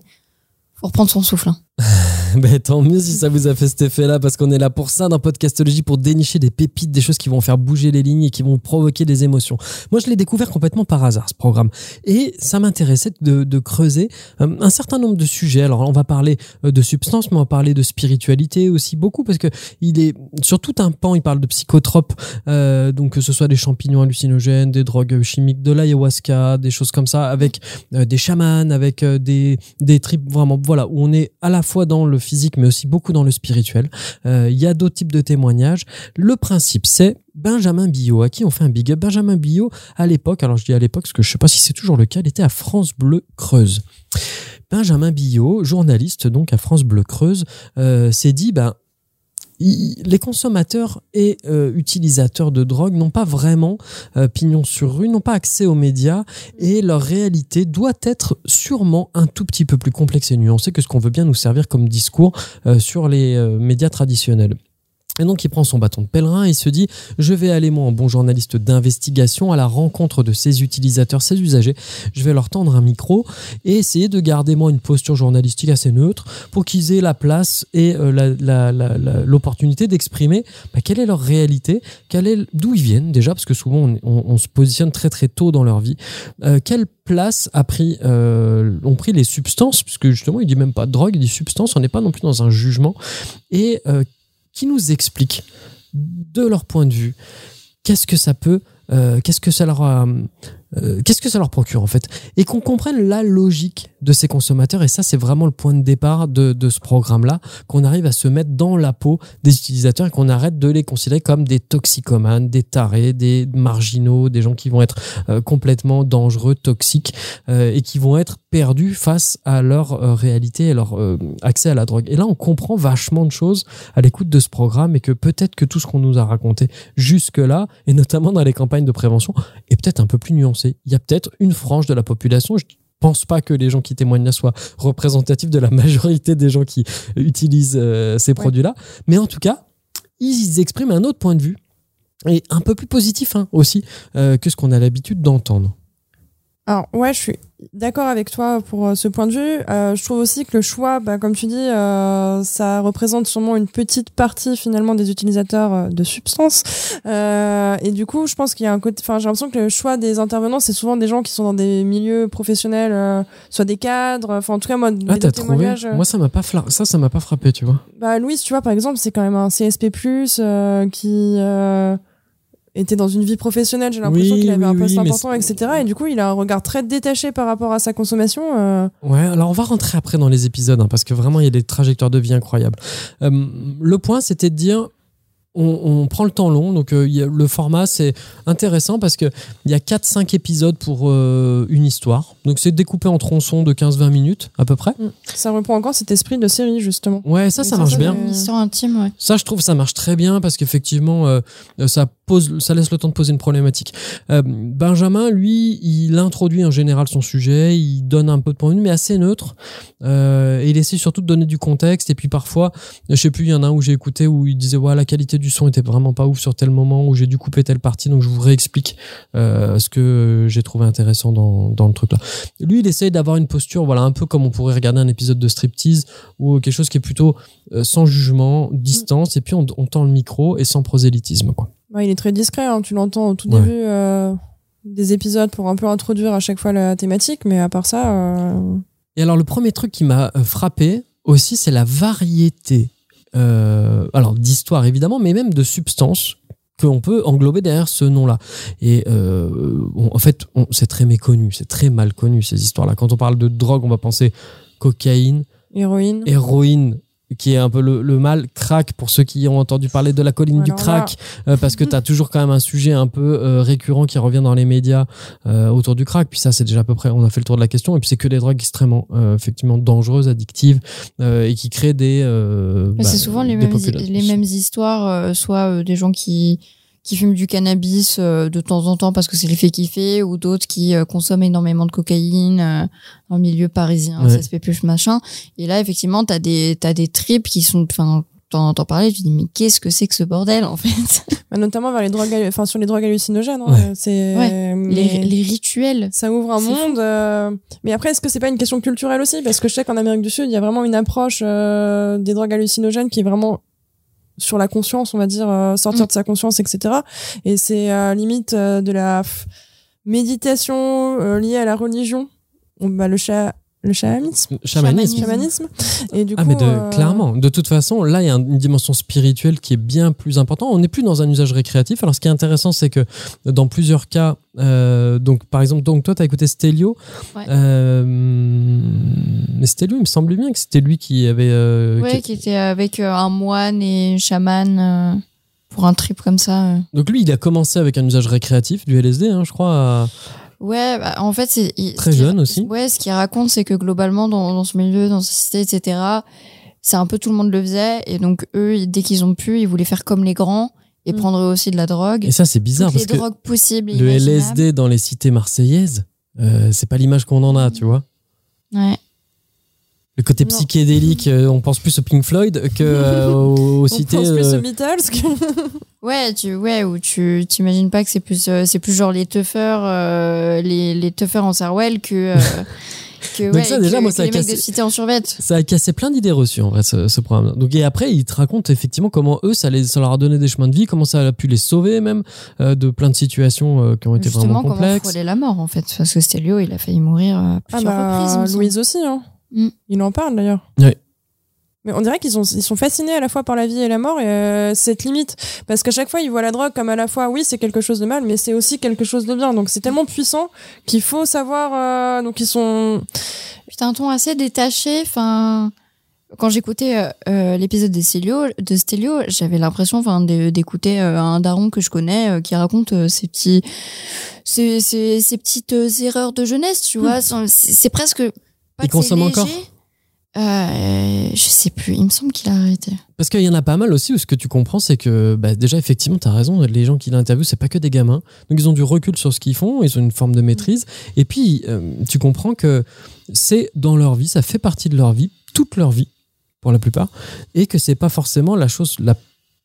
faut reprendre son souffle. hein. (laughs) Ben, tant mieux si ça vous a fait cet effet-là, parce qu'on est là pour ça dans Podcastologie, pour dénicher des pépites, des choses qui vont faire bouger les lignes et qui vont provoquer des émotions. Moi, je l'ai découvert complètement par hasard, ce programme. Et ça m'intéressait de, creuser euh, un certain nombre de sujets. Alors, on va parler euh, de substances, mais on va parler de spiritualité aussi beaucoup, parce que il est sur tout un pan, il parle de psychotropes, euh, donc que ce soit des champignons hallucinogènes, des drogues chimiques, de l'ayahuasca, des choses comme ça, avec des chamans, avec des, des tripes vraiment, voilà, où on est à la fois dans le physique, mais aussi beaucoup dans le spirituel. Euh, Il y a d'autres types de témoignages. Le principe, c'est Benjamin Billot, à qui on fait un big up. Benjamin Billot, à l'époque, alors je dis à l'époque parce que je sais pas si c'est toujours le cas, il était à France Bleu Creuse. Benjamin Billot, journaliste donc à France Bleu Creuse, euh, s'est dit, ben, les consommateurs et euh, utilisateurs de drogue n'ont pas vraiment euh, pignon sur rue, n'ont pas accès aux médias et leur réalité doit être sûrement un tout petit peu plus complexe et nuancée que ce qu'on veut bien nous servir comme discours euh, sur les médias traditionnels. Et donc il prend son bâton de pèlerin et il se dit je vais aller moi en bon journaliste d'investigation à la rencontre de ces utilisateurs, ces usagers, je vais leur tendre un micro et essayer de garder moi une posture journalistique assez neutre pour qu'ils aient la place et euh, l'opportunité d'exprimer bah, quelle est leur réalité, d'où ils viennent déjà parce que souvent on, se positionne très très tôt dans leur vie, Euh, quelle place a pris, euh, ont pris les substances puisque justement il dit même pas drogue, il dit substance, on n'est pas non plus dans un jugement. Et qui nous explique de leur point de vue qu'est-ce que ça peut, euh, qu'est-ce que ça leur euh, qu'est-ce que ça leur procure en fait, et qu'on comprenne la logique de ces consommateurs. Et ça, c'est vraiment le point de départ de, de ce programme-là, qu'on arrive à se mettre dans la peau des utilisateurs et qu'on arrête de les considérer comme des toxicomanes, des tarés, des marginaux, des gens qui vont être euh, complètement dangereux, toxiques euh, et qui vont être perdus face à leur euh, réalité et leur euh, accès à la drogue. Et là, on comprend vachement de choses à l'écoute de ce programme et que peut-être que tout ce qu'on nous a raconté jusque-là, et notamment dans les campagnes de prévention, est peut-être un peu plus nuancé. Il y a peut-être une frange de la population. Je pense pas que les gens qui témoignent là soient représentatifs de la (laughs) majorité des gens qui utilisent euh, ces produits-là. Mais en tout cas, ils expriment un autre point de vue et un peu plus positif hein, aussi euh, que ce qu'on a l'habitude d'entendre. Alors ouais, je suis d'accord avec toi pour euh, ce point de vue. Euh, je trouve aussi que le choix, bah, comme tu dis, euh, ça représente sûrement une petite partie finalement des utilisateurs euh, de substances. Euh, et du coup, je pense qu'il y a un côté. Enfin, j'ai l'impression que le choix des intervenants, c'est souvent des gens qui sont dans des milieux professionnels, euh, soit des cadres. Enfin, en tout cas, moi, Ah, t'as trouvé Moi, ça m'a pas fla- ça, ça m'a pas frappé, tu vois. Bah Louise, tu vois, par exemple, c'est quand même un CSP+, euh, qui euh, était dans une vie professionnelle. J'ai l'impression Oui, qu'il avait oui, un poste oui, important, etc. Et du coup, il a un regard très détaché par rapport à sa consommation. euh. Ouais, alors on va rentrer après dans les épisodes, hein, parce que vraiment, il y a des trajectoires de vie incroyables. Euh, le point, c'était de dire, on, on prend le temps long, donc euh, il y a- le format, c'est intéressant parce qu'il y a 4-5 épisodes pour euh, une histoire. Donc c'est découpé en tronçons de 15-20 minutes, à peu près. Ça reprend encore cet esprit de série, justement. Ouais, ça, Oui, ça ça, marche ça, bien. Une histoire intime, ouais. Ça, je trouve, ça marche très bien parce qu'effectivement, euh, ça pose, ça laisse le temps de poser une problématique. Euh, Benjamin, lui, il introduit en général son sujet, il donne un peu de point de vue, mais assez neutre. Euh, et il essaie surtout de donner du contexte. Et puis parfois, je sais plus, il y en a un où j'ai écouté où il disait, ouais, la qualité du son était vraiment pas ouf sur tel moment, où j'ai dû couper telle partie, donc je vous réexplique euh, ce que j'ai trouvé intéressant dans, dans le truc là. Lui, il essaye d'avoir une posture, voilà, un peu comme on pourrait regarder un épisode de striptease ou quelque chose qui est plutôt euh, sans jugement, distance, et puis on, on tend le micro et sans prosélytisme, quoi. Ouais, il est très discret, hein, tu l'entends au tout Ouais. début euh, des épisodes pour un peu introduire à chaque fois la thématique, mais à part ça, Et alors, le premier truc qui m'a frappé aussi, c'est la variété, euh, alors d'histoire évidemment, mais même de substances qu'on peut englober derrière ce nom-là. Et euh, on- en fait, on- c'est très méconnu, c'est très mal connu ces histoires-là. Quand on parle de drogue, on va penser cocaïne, héroïne. héroïne qui est un peu le, le mal, crack pour ceux qui ont entendu parler de la colline du crack, euh, parce que tu as toujours quand même un sujet un peu euh, récurrent qui revient dans les médias euh, autour du crack. Puis ça, c'est déjà à peu près, on a fait le tour de la question. Et puis c'est que des drogues extrêmement, effectivement, dangereuses, addictives, et qui créent des. Mais bah, c'est souvent les mêmes, les mêmes histoires, soit des gens qui, qui fument du cannabis euh, de temps en temps parce que c'est l'effet kiffé, ou d'autres qui euh, consomment énormément de cocaïne euh, le milieu parisien, Ouais. ça se fait plus machin. Et là, effectivement, t'as des t'as des tripes qui sont, enfin, t'en entends parler, tu dis mais qu'est-ce que c'est que ce bordel en fait? (laughs) Bah, notamment vers les drogues, enfin sur les drogues hallucinogènes. hein, Ouais. C'est Ouais. mais les, les rituels. ça ouvre un monde. euh, Mais après, est-ce que c'est pas une question culturelle aussi? Parce que je sais qu'en Amérique du Sud, il y a vraiment une approche euh, des drogues hallucinogènes qui est vraiment sur la conscience, on va dire, euh, sortir Mm. de sa conscience, etc. Et c'est euh, limite euh, de la méditation euh, liée à la religion. Bah, le cha le chamanisme. Chamanisme. chamanisme. Et du Ah coup, mais de, euh, clairement, de toute façon, là il y a une dimension spirituelle qui est bien plus importante. On n'est plus dans un usage récréatif. Alors ce qui est intéressant, c'est que dans plusieurs cas, euh, donc par exemple, donc toi tu as écouté Stelio, Ouais. Euh, mais Stelio, il me semble bien que c'était lui qui avait. euh, Ouais, qui- qui était avec un moine et un chaman euh, pour un trip comme ça. Donc lui, il a commencé avec un usage récréatif du LSD, hein, je crois. Ouais, bah, en fait, c'est Très jeune aussi. Ouais, ce qu'il raconte, c'est que globalement, dans, dans ce milieu, dans cette cité, etc., c'est un peu tout le monde le faisait. Et donc, eux, dès qu'ils ont pu, ils voulaient faire comme les grands et Mm. prendre eux aussi de la drogue. Et ça, c'est bizarre Toutes parce les que drogues possibles le. LSD dans les cités marseillaises, euh, c'est pas l'image qu'on en a, tu vois. Ouais. Le côté psychédélique, euh, on pense plus au Pink Floyd que euh, (laughs) aux, aux on cités. pense plus euh, aux Beatles que- (laughs) Ouais, tu, ouais, où tu t'imagines pas que c'est plus, euh, c'est plus genre les tuffers, euh, les, les tuffers en Sarwell que, euh, (laughs) que, Donc ouais, ça, que- déjà, moi, ça a cassé- en survêt. Ça a cassé plein d'idées reçues en vrai ce, ce programme. Donc et après il te raconte effectivement comment eux ça, les, ça leur a donné des chemins de vie, comment ça a pu les sauver même euh, de plein de situations euh, qui ont été Justement, vraiment comment complexes. frôler la mort, en fait. Parce que Stelio, il a failli mourir à Ah plusieurs bah, reprises. Louise aussi, hein. Mm. Il en parle d'ailleurs. Ouais. Mais on dirait qu'ils sont, ils sont fascinés à la fois par la vie et la mort et euh, cette limite. Parce qu'à chaque fois, ils voient la drogue comme à la fois, oui, c'est quelque chose de mal, mais c'est aussi quelque chose de bien. Donc c'est tellement puissant qu'il faut savoir. euh, donc ils sont. T'as un ton assez détaché. Enfin, quand j'écoutais euh, euh, l'épisode de Stelio, de Stelio, j'avais l'impression, enfin, d'écouter euh, un daron que je connais euh, qui raconte euh, ses petits, ses, ses, ses petites euh, erreurs de jeunesse, tu vois. Sans- C'est c'est presque. Pas Il consomme encore. Euh, je sais plus. Il me semble qu'il a arrêté. Parce qu'il y en a pas mal aussi où ce que tu comprends c'est que bah, déjà effectivement tu as raison, les gens qui l'interviewent c'est pas que des gamins. Donc ils ont du recul sur ce qu'ils font, ils ont une forme de maîtrise. Et puis euh, tu comprends que c'est dans leur vie, ça fait partie de leur vie, toute leur vie pour la plupart, et que c'est pas forcément la chose la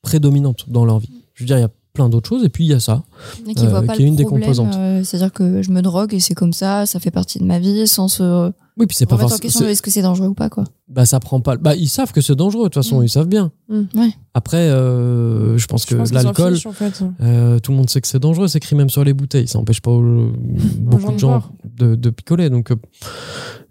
prédominante dans leur vie. Je veux dire, il y a plein d'autres choses et puis il y a ça. Et qui Euh, voit pas qui est le une des problème, composantes. euh, C'est-à-dire que je me drogue et c'est comme ça, ça fait partie de ma vie sans se Oui, puis c'est pas remettre en forcément. question de est-ce que c'est dangereux ou pas, quoi. Bah ça prend pas. Bah ils savent que c'est dangereux de toute façon, Mm. ils savent bien. Mm. Ouais. Après, euh, je pense que je l'alcool, fichent, en fait. Euh, tout le monde sait que c'est dangereux, c'est écrit même sur les bouteilles. Ça n'empêche pas (laughs) beaucoup de gens de, de picoler. Donc, euh,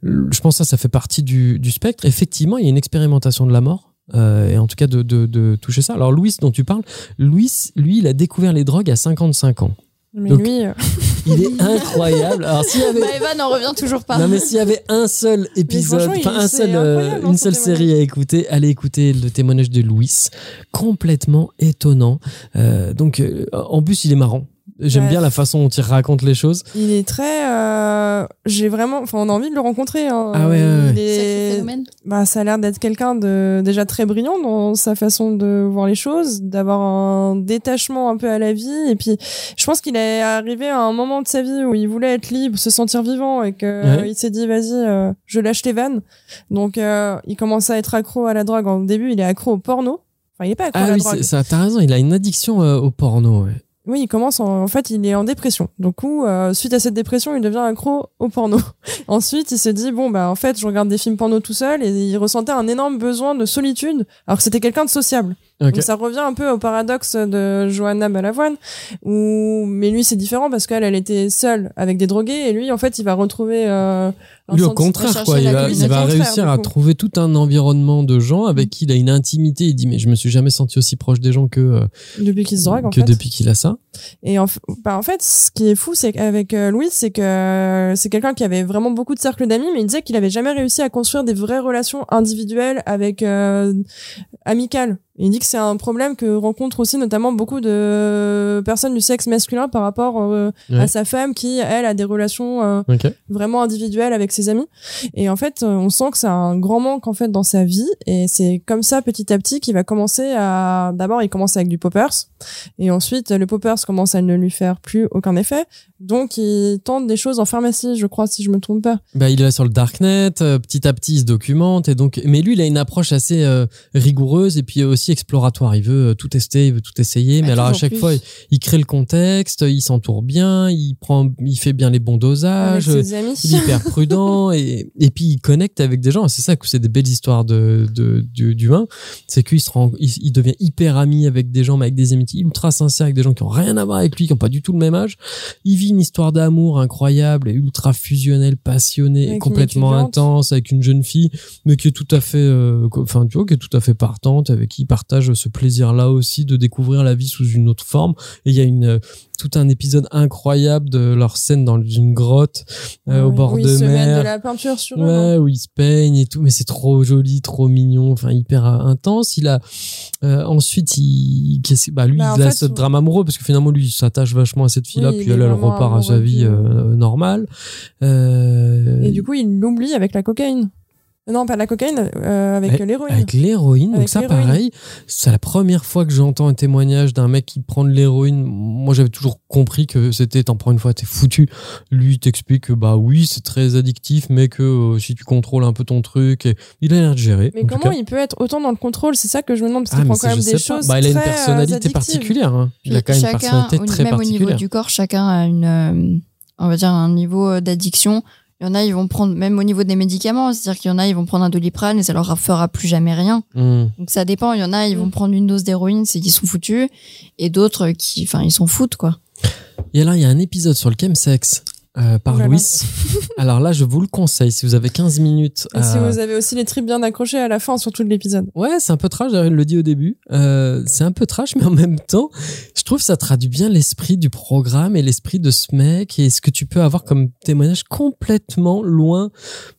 je pense que ça, ça fait partie du, du spectre. Effectivement, il y a une expérimentation de la mort. euh, et en tout cas de, de, de toucher ça. Alors Louis dont tu parles, Louis, lui, il a découvert les drogues à 55 ans. Mais Donc- lui, euh, (laughs) Il est incroyable. Alors s'il y avait, Bah, Eva n'en revient toujours pas. non mais s'il y avait un seul épisode, enfin un seul, euh, hein, une seule série à écouter, allez écouter le témoignage de Louis, complètement étonnant. Euh, donc en plus il est marrant. J'aime Ouais. bien la façon dont il raconte les choses. il est très. euh, J'ai vraiment. Enfin, on a envie de le rencontrer. hein. Ah ouais, ouais, ouais. Est- bah, ça a l'air d'être quelqu'un de déjà très brillant dans sa façon de voir les choses, d'avoir un détachement un peu à la vie. Et puis, je pense qu'il est arrivé à un moment de sa vie où il voulait être libre, se sentir vivant, et que Ouais. euh, il s'est dit vas-y, euh, je lâche les vannes. Donc, euh, il commence à être accro à la drogue. En début, il est accro au porno. Enfin, il est pas accro à Ah la oui, drogue. c'est- ça, t'as raison, il a une addiction euh, au porno. ouais. Oui, il commence en, fait, il est en dépression. Du coup, euh, suite à cette dépression, il devient accro au porno. (laughs) Ensuite, il se dit bon bah en fait, je regarde des films porno tout seul et il ressentait un énorme besoin de solitude, alors que c'était quelqu'un de sociable. Ok. Donc ça revient un peu au paradoxe de Johanna Balavoine, où mais lui c'est différent parce qu'elle elle était seule avec des drogués et lui en fait il va retrouver euh, un Lui, au contraire, quoi, il va, il va réussir à trouver tout un environnement de gens Mm. avec qui il a une intimité. Il dit, mais je me suis jamais senti aussi proche des gens que, euh, depuis qu'il se drogue en que fait. depuis qu'il a ça. Et en, bah, en fait, ce qui est fou, c'est qu'avec euh, Louis, c'est que c'est quelqu'un qui avait vraiment beaucoup de cercles d'amis, mais il disait qu'il avait jamais réussi à construire des vraies relations individuelles avec euh, amical. Il dit que c'est un problème que rencontrent aussi notamment beaucoup de personnes du sexe masculin par rapport euh, Ouais. à sa femme qui, elle, a des relations euh, vraiment individuelles avec ses amis. Et en fait, euh, on sent que c'est un grand manque en fait dans sa vie. Et c'est comme ça, petit à petit, qu'il va commencer à. D'abord, il commence avec du poppers, et ensuite, le poppers commence à ne lui faire plus aucun effet. Donc, il tente des choses en pharmacie, je crois, si je me trompe pas. Bah, il est là sur le darknet, euh, petit à petit il se documente et donc mais lui il a une approche assez rigoureuse et puis aussi exploratoire. Il veut euh, tout tester, il veut tout essayer, mais Ah, alors à chaque plus. fois il, il crée le contexte, il s'entoure bien, il prend, il fait bien les bons dosages. Il est hyper (laughs) prudent et, et puis il connecte avec des gens. C'est ça que c'est des belles histoires de, de, du- d'humains. C'est qu'il se rend, il, il devient hyper ami avec des gens, mais avec des amitiés ultra sincères, avec des gens qui ont rien à voir avec lui, qui ont pas du tout le même âge. Il vit une histoire d'amour incroyable et ultra fusionnelle, passionnée, Avec une complètement intense, avec une jeune fille, mais qui est tout à fait, euh, enfin, tu vois, qui est tout à fait partante, avec qui il partage ce plaisir-là aussi de découvrir la vie sous une autre forme. Et il y a une, euh, tout un épisode incroyable de leur scène dans une grotte, euh, au Oui, bord où de ils se mettent mer. de la peinture sur eux. Ouais, où il se peigne et tout, mais c'est trop joli, trop mignon, enfin hyper euh, intense. Il a euh, ensuite, il, bah lui, Bah, il a fait, ce drame amoureux parce que finalement lui, il s'attache vachement à cette fille-là, Oui, puis elle, elle repart à sa vie euh, normale. Et du coup, il l'oublie avec la cocaïne. Non, pas la cocaïne, euh, avec l'héroïne. Avec l'héroïne, donc Avec ça pareil, c'est la première fois que j'entends un témoignage d'un mec qui prend de l'héroïne. Moi j'avais toujours compris que c'était, t'en prends une fois, t'es foutu. Lui il t'explique que bah oui c'est très addictif, mais que euh, si tu contrôles un peu ton truc, et il a l'air de gérer. Mais comment il peut être autant dans le contrôle? C'est ça que je me demande, parce Ah, qu'il mais prend quand même des choses Bah, il a une personnalité particulière. hein. Il a quand même une chacun, personnalité au- très même au niveau particulière. du corps, chacun a une, euh, on va dire un niveau d'addiction. Il y en a, ils vont prendre, même au niveau des médicaments, c'est-à-dire qu'il y en a, ils vont prendre un doliprane et ça leur fera plus jamais rien. Hmm. Donc ça dépend. Il y en a, ils vont Mm. prendre une dose d'héroïne, c'est qu'ils sont foutus, et d'autres qui, enfin, ils s'en foutent quoi. Et là, il y a un épisode sur le chemsex euh, par Oh. Louis. (laughs) Alors là, je vous le conseille si vous avez 15 minutes. Et si vous avez aussi les tripes bien accrochées à la fin, surtout de l'épisode. Ouais, c'est un peu trash, d'ailleurs, il le dit au début. Euh, c'est un peu trash, mais en même temps, je trouve que ça traduit bien l'esprit du programme et l'esprit de ce mec et ce que tu peux avoir comme témoignage complètement loin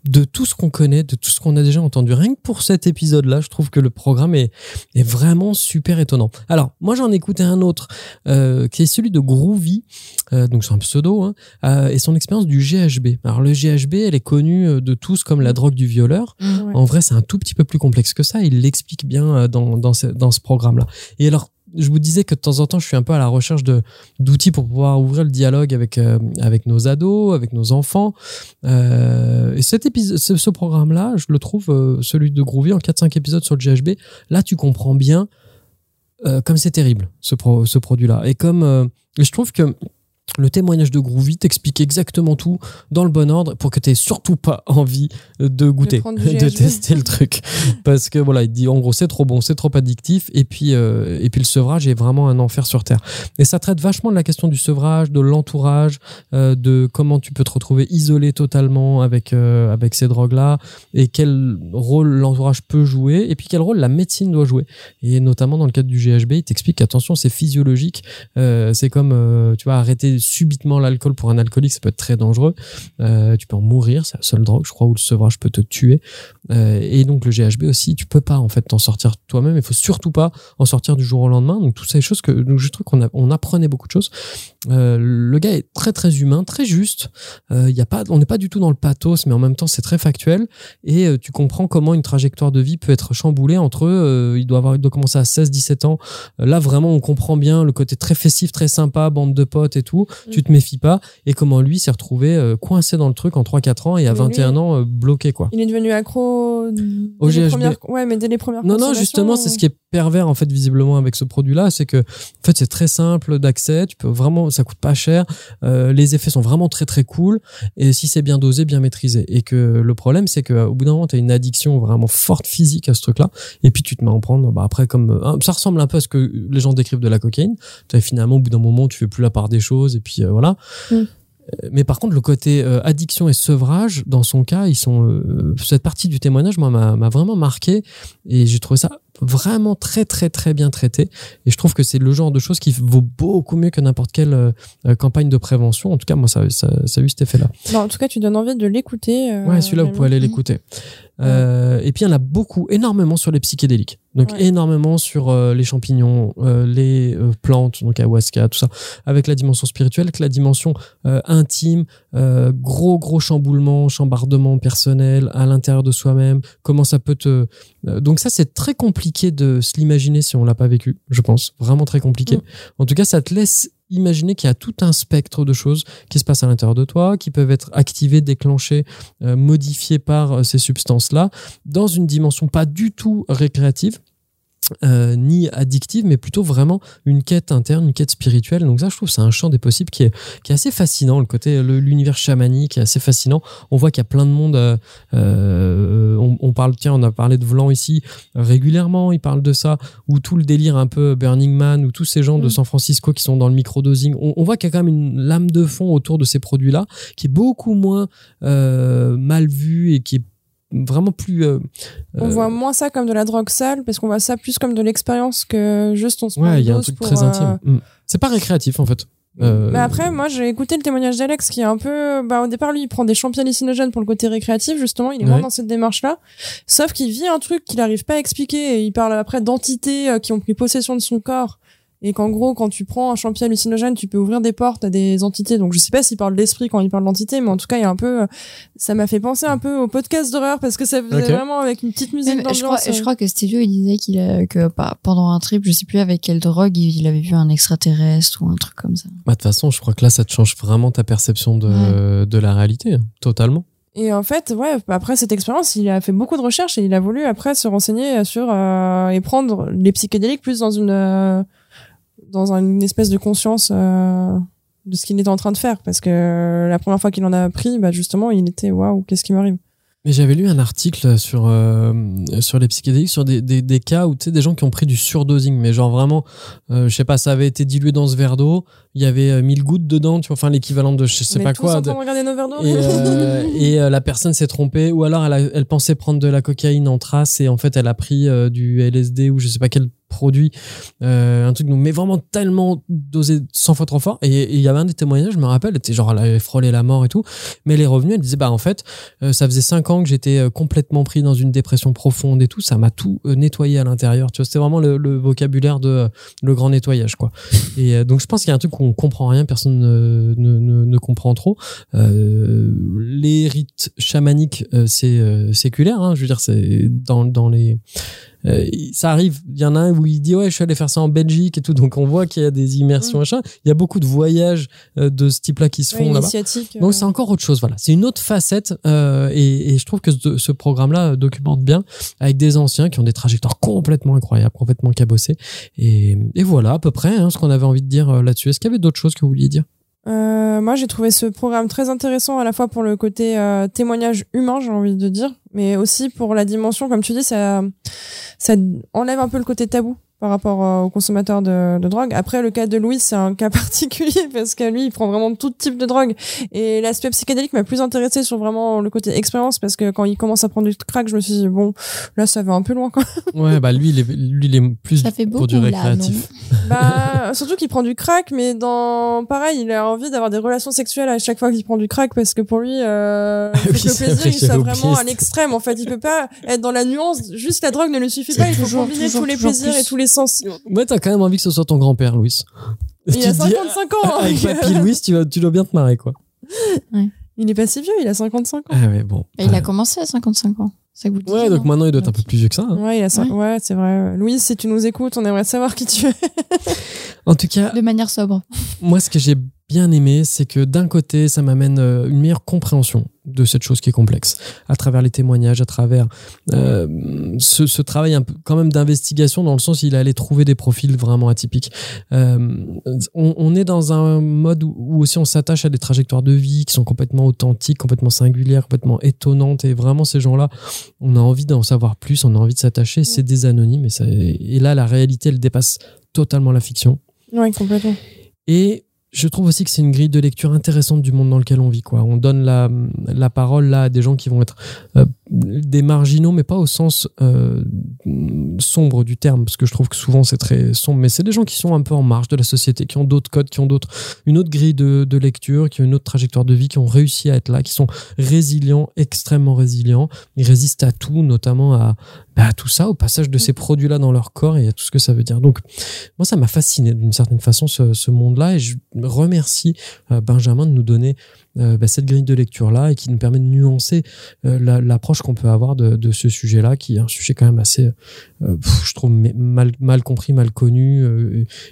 de tout ce qu'on connaît, de tout ce qu'on a déjà entendu. Rien que pour cet épisode-là, je trouve que le programme est, est vraiment super étonnant. Alors, moi, j'en ai écouté un autre, euh, qui est celui de Groovy, donc c'est un pseudo, hein, et son expérience du GHB. Alors, le GHB, elle est connue euh, de tous comme la drogue du violeur. Ouais. En vrai, c'est un tout petit peu plus complexe que ça. Il l'explique bien euh, dans, dans ce, dans ce programme-là. Et alors, je vous disais que de temps en temps, je suis un peu à la recherche de d'outils pour pouvoir ouvrir le dialogue avec euh, avec nos ados, avec nos enfants. Euh, et cet épisode, ce, ce programme-là, je le trouve euh, celui de Groovy en 4-5 épisodes sur le GHB. Là, tu comprends bien comme c'est terrible ce pro- ce produit-là. Et comme je trouve que le témoignage de Groovy t'explique exactement tout dans le bon ordre pour que tu surtout pas envie de goûter, (laughs) de, GHB. tester le truc. (laughs) Parce que voilà, il dit en gros c'est trop bon, c'est trop addictif et puis euh, et puis le sevrage est vraiment un enfer sur terre. Et ça traite vachement de la question du sevrage, de l'entourage, euh, de comment tu peux te retrouver isolé totalement avec euh, avec ces drogues là et quel rôle l'entourage peut jouer et puis quel rôle la médecine doit jouer. Et notamment dans le cadre du GHB, il t'explique qu'attention, c'est physiologique, c'est comme tu vois arrêter subitement l'alcool pour un alcoolique, ça peut être très dangereux. Euh, tu peux en mourir, c'est la seule drogue, je crois, où le sevrage peut te tuer. Euh, et donc le GHB aussi, tu peux pas en fait t'en sortir toi-même. Il faut surtout pas en sortir du jour au lendemain. Donc toutes ces choses que je trouve qu'on apprenait beaucoup de choses. Euh, le gars est très très humain, très juste. Euh, y a pas, on n'est pas du tout dans le pathos, mais en même temps c'est très factuel. Et tu comprends comment une trajectoire de vie peut être chamboulée entre il doit avoir, il doit commencer à 16-17 ans. Là vraiment on comprend bien le côté très festif, très sympa, bande de potes et tout. Tu te méfies pas. Et comment lui s'est retrouvé euh, coincé dans le truc en 3-4 ans et à Mais 21 lui- ans euh, bloqué quoi. Il est devenu accro Au GHB. premières- Ouais, mais dès les premières Non, non, justement, c'est ce qui est pervers, en fait, visiblement, avec ce produit-là. C'est que, en fait, c'est très simple d'accès. Tu peux vraiment, ça coûte pas cher. Euh, les effets sont vraiment très, très cool. Et si c'est bien dosé, bien maîtrisé. Et que le problème, c'est qu'au bout d'un moment, tu as une addiction vraiment forte physique à ce truc-là. Et puis, tu te mets à en prendre, bah, après, comme, euh, ça ressemble un peu à ce que les gens décrivent de la cocaïne. Tu finalement, au bout d'un moment, tu fais plus la part des choses. Et puis, euh, voilà. Mm. Euh, Mais par contre, le côté euh, addiction et sevrage, dans son cas, ils sont cette partie du témoignage, moi, m'a vraiment marqué et j'ai trouvé ça vraiment très très très bien traité. Et je trouve que c'est le genre de choses qui vaut beaucoup mieux que n'importe quelle euh, campagne de prévention. En tout cas, moi, ça, ça, ça a eu cet effet-là. Non, en tout cas, tu donnes envie de l'écouter. euh, Ouais, celui-là, vous pouvez aller l'écouter. Euh, et puis, il y en a beaucoup, énormément sur les psychédéliques. Donc Ouais. énormément sur euh, les champignons, euh, les plantes, donc ayahuasca, tout ça, avec la dimension spirituelle, avec la dimension intime, gros gros chamboulement, chambardement personnel à l'intérieur de soi-même. Comment ça peut te donc ça c'est très compliqué de se l'imaginer si on l'a pas vécu, je pense, vraiment très compliqué. Mm. En tout cas, ça te laisse imaginer qu'il y a tout un spectre de choses qui se passent à l'intérieur de toi, qui peuvent être activées, déclenchées, euh, modifiées par euh, ces substances-là, dans une dimension pas du tout récréative. Euh, ni addictive, mais plutôt vraiment une quête interne, une quête spirituelle. Donc ça, je trouve, c'est un champ des possibles qui est, qui est assez fascinant. Le côté, l'univers chamanique est assez fascinant. On voit qu'il y a plein de monde. euh, euh, on, on parle, tiens, on a parlé de Vlan ici régulièrement. Il parle de ça, ou tout le délire un peu Burning Man, ou tous ces gens de Mm. San Francisco qui sont dans le microdosing. On, on voit qu'il y a quand même une lame de fond autour de ces produits-là, qui est beaucoup moins euh, mal vue et qui est vraiment plus. euh, On euh, voit moins ça comme de la drogue sale, parce qu'on voit ça plus comme de l'expérience que juste on se Ouais, il y a un truc pour, très euh, intime. Mm. C'est pas récréatif en fait. Euh, Mais après, moi, j'ai écouté le témoignage d'Alex qui est un peu, bah, au départ, lui, il prend des champions hallucinogènes pour le côté récréatif, justement. Il est Ouais. moins dans cette démarche-là. Sauf qu'il vit un truc qu'il n'arrive pas à expliquer et il parle après d'entités euh, qui ont pris possession de son corps. Et qu'en gros, quand tu prends un champion hallucinogène, tu peux ouvrir des portes à des entités. Donc, je sais pas s'il parle d'esprit quand il parle d'entité, mais en tout cas, il y a un peu, euh, ça m'a fait penser un peu au podcast d'horreur parce que ça faisait vraiment avec une petite musique Même, je, crois, d'ambiance. je crois que Stelio, il disait qu'il a, que bah, pendant un trip, je sais plus avec quelle drogue, il, avait vu un extraterrestre ou un truc comme ça. bah, de toute façon, je crois que là, ça te change vraiment ta perception de, de la réalité, hein, totalement. Et en fait, ouais, après cette expérience, il a fait beaucoup de recherches et il a voulu après se renseigner sur euh, et prendre les psychédéliques plus dans une euh, dans une espèce de conscience euh, de ce qu'il était en train de faire parce que la première fois qu'il en a pris, bah justement, il était waouh, qu'est-ce qui m'arrive? Mais j'avais lu un article sur, euh, sur les psychédéliques, sur des, des, des cas où tu sais, des gens qui ont pris du surdosing, mais genre vraiment, euh, je sais pas, ça avait été dilué dans ce verre d'eau, il y avait euh, 1000 gouttes dedans, tu vois, enfin l'équivalent de je sais On pas tous quoi. de- nos et euh, (laughs) et euh, la personne s'est trompée, ou alors elle, a- elle pensait prendre de la cocaïne en trace et en fait elle a pris euh, du LSD ou je sais pas quel produit, euh, un truc, mais vraiment tellement dosé 100 fois trop fort. Et il y avait un des témoignages, je me rappelle, elle était genre elle avait frôlé la mort et tout, mais elle est revenue, elle disait bah en fait euh, ça faisait 5 ans que j'étais euh, complètement pris dans une dépression profonde et tout, ça m'a tout nettoyé à l'intérieur. Tu vois, c'était vraiment le, le vocabulaire de euh, le grand nettoyage quoi. (laughs) Et donc je pense qu'il y a un truc où on comprend rien, personne ne, ne, ne, ne comprend trop. Les rites chamaniques, c'est séculaire. Hein, je veux dire, c'est dans, dans les. Euh, ça arrive. Il y en a un où il dit ouais, je suis allé faire ça en Belgique et tout. Donc on voit qu'il y a des immersions Mm. machin. Il y a beaucoup de voyages euh, de ce type-là qui se font là-bas. initiatique. euh, Donc c'est encore autre chose, voilà. C'est une autre facette euh, et, et je trouve que ce, ce programme-là documente bien avec des anciens qui ont des trajectoires complètement incroyables, complètement cabossées. Et, et voilà à peu près hein, ce qu'on avait envie de dire là-dessus. Est-ce qu'il y avait d'autres choses que vous vouliez dire? Euh, moi, j'ai trouvé ce programme très intéressant à la fois pour le côté euh, témoignage humain, j'ai envie de dire, mais aussi pour la dimension, comme tu dis, ça, ça enlève un peu le côté tabou par rapport euh, aux consommateurs de, de drogue. Après, le cas de Louis, c'est un cas (laughs) particulier parce que lui, il prend vraiment tout type de drogue. Et l'aspect psychédélique m'a plus intéressé sur vraiment le côté expérience parce que quand il commence à prendre du crack, je me suis dit, bon, là, ça va un peu loin, quoi. (laughs) Ouais, bah lui, il est, lui, il est plus Ça fait pour du là, récréatif. Bah, (laughs) surtout qu'il prend du crack, mais dans, pareil, il a envie d'avoir des relations sexuelles à chaque fois qu'il prend du crack parce que pour lui, euh, Oui, le plaisir, vrai, il soit vraiment à l'extrême. En fait, il peut pas être dans la nuance. Juste la drogue ne le suffit pas. Il faut toujours, combiner toujours, tous les plaisirs plus. et tous les sens. Ouais, t'as quand même envie que ce soit ton grand-père, Louis. Il a Tu te dis, 55 ans. hein. Avec papy Louis, tu, vas, tu dois bien te marrer, quoi. Il est pas si vieux, il a 55 ans. Ah ouais, bon. Et il a commencé à 55 ans. Ça vous dit Ouais, donc maintenant, il doit être un peu plus vieux que ça. hein. Ouais, il a cin- ouais, c'est vrai. Louise, si tu nous écoutes, on aimerait savoir qui tu es. En tout cas, De manière sobre. moi, ce que j'ai bien aimé, c'est que d'un côté, ça m'amène euh, une meilleure compréhension de cette chose qui est complexe, à travers les témoignages, à travers euh, ce, ce travail un peu quand même d'investigation, dans le sens où il allait trouver des profils vraiment atypiques. Euh, on, on est dans un mode où, où aussi on s'attache à des trajectoires de vie qui sont complètement authentiques, complètement singulières, complètement étonnantes, et vraiment ces gens-là, on a envie d'en savoir plus, on a envie de s'attacher. C'est des anonymes, et, ça, et là, la réalité, elle dépasse totalement la fiction. Ouais, complètement. Et je trouve aussi que c'est une grille de lecture intéressante du monde dans lequel on vit. Quoi. On donne la, la parole là à des gens qui vont être euh, des marginaux, mais pas au sens euh, sombre du terme, parce que je trouve que souvent c'est très sombre, mais c'est des gens qui sont un peu en marge de la société, qui ont d'autres codes, qui ont d'autres, une autre grille de, de lecture, qui ont une autre trajectoire de vie, qui ont réussi à être là, qui sont résilients, extrêmement résilients. Ils résistent à tout, notamment à à tout ça, au passage de ces produits-là dans leur corps et à tout ce que ça veut dire. Donc, moi, ça m'a fasciné d'une certaine façon ce, monde-là et je remercie euh, Benjamin de nous donner euh, bah, cette grille de lecture-là et qui nous permet de nuancer euh, la- l'approche qu'on peut avoir de, ce sujet-là, qui est un sujet quand même assez, je trouve, mal, mal compris, mal connu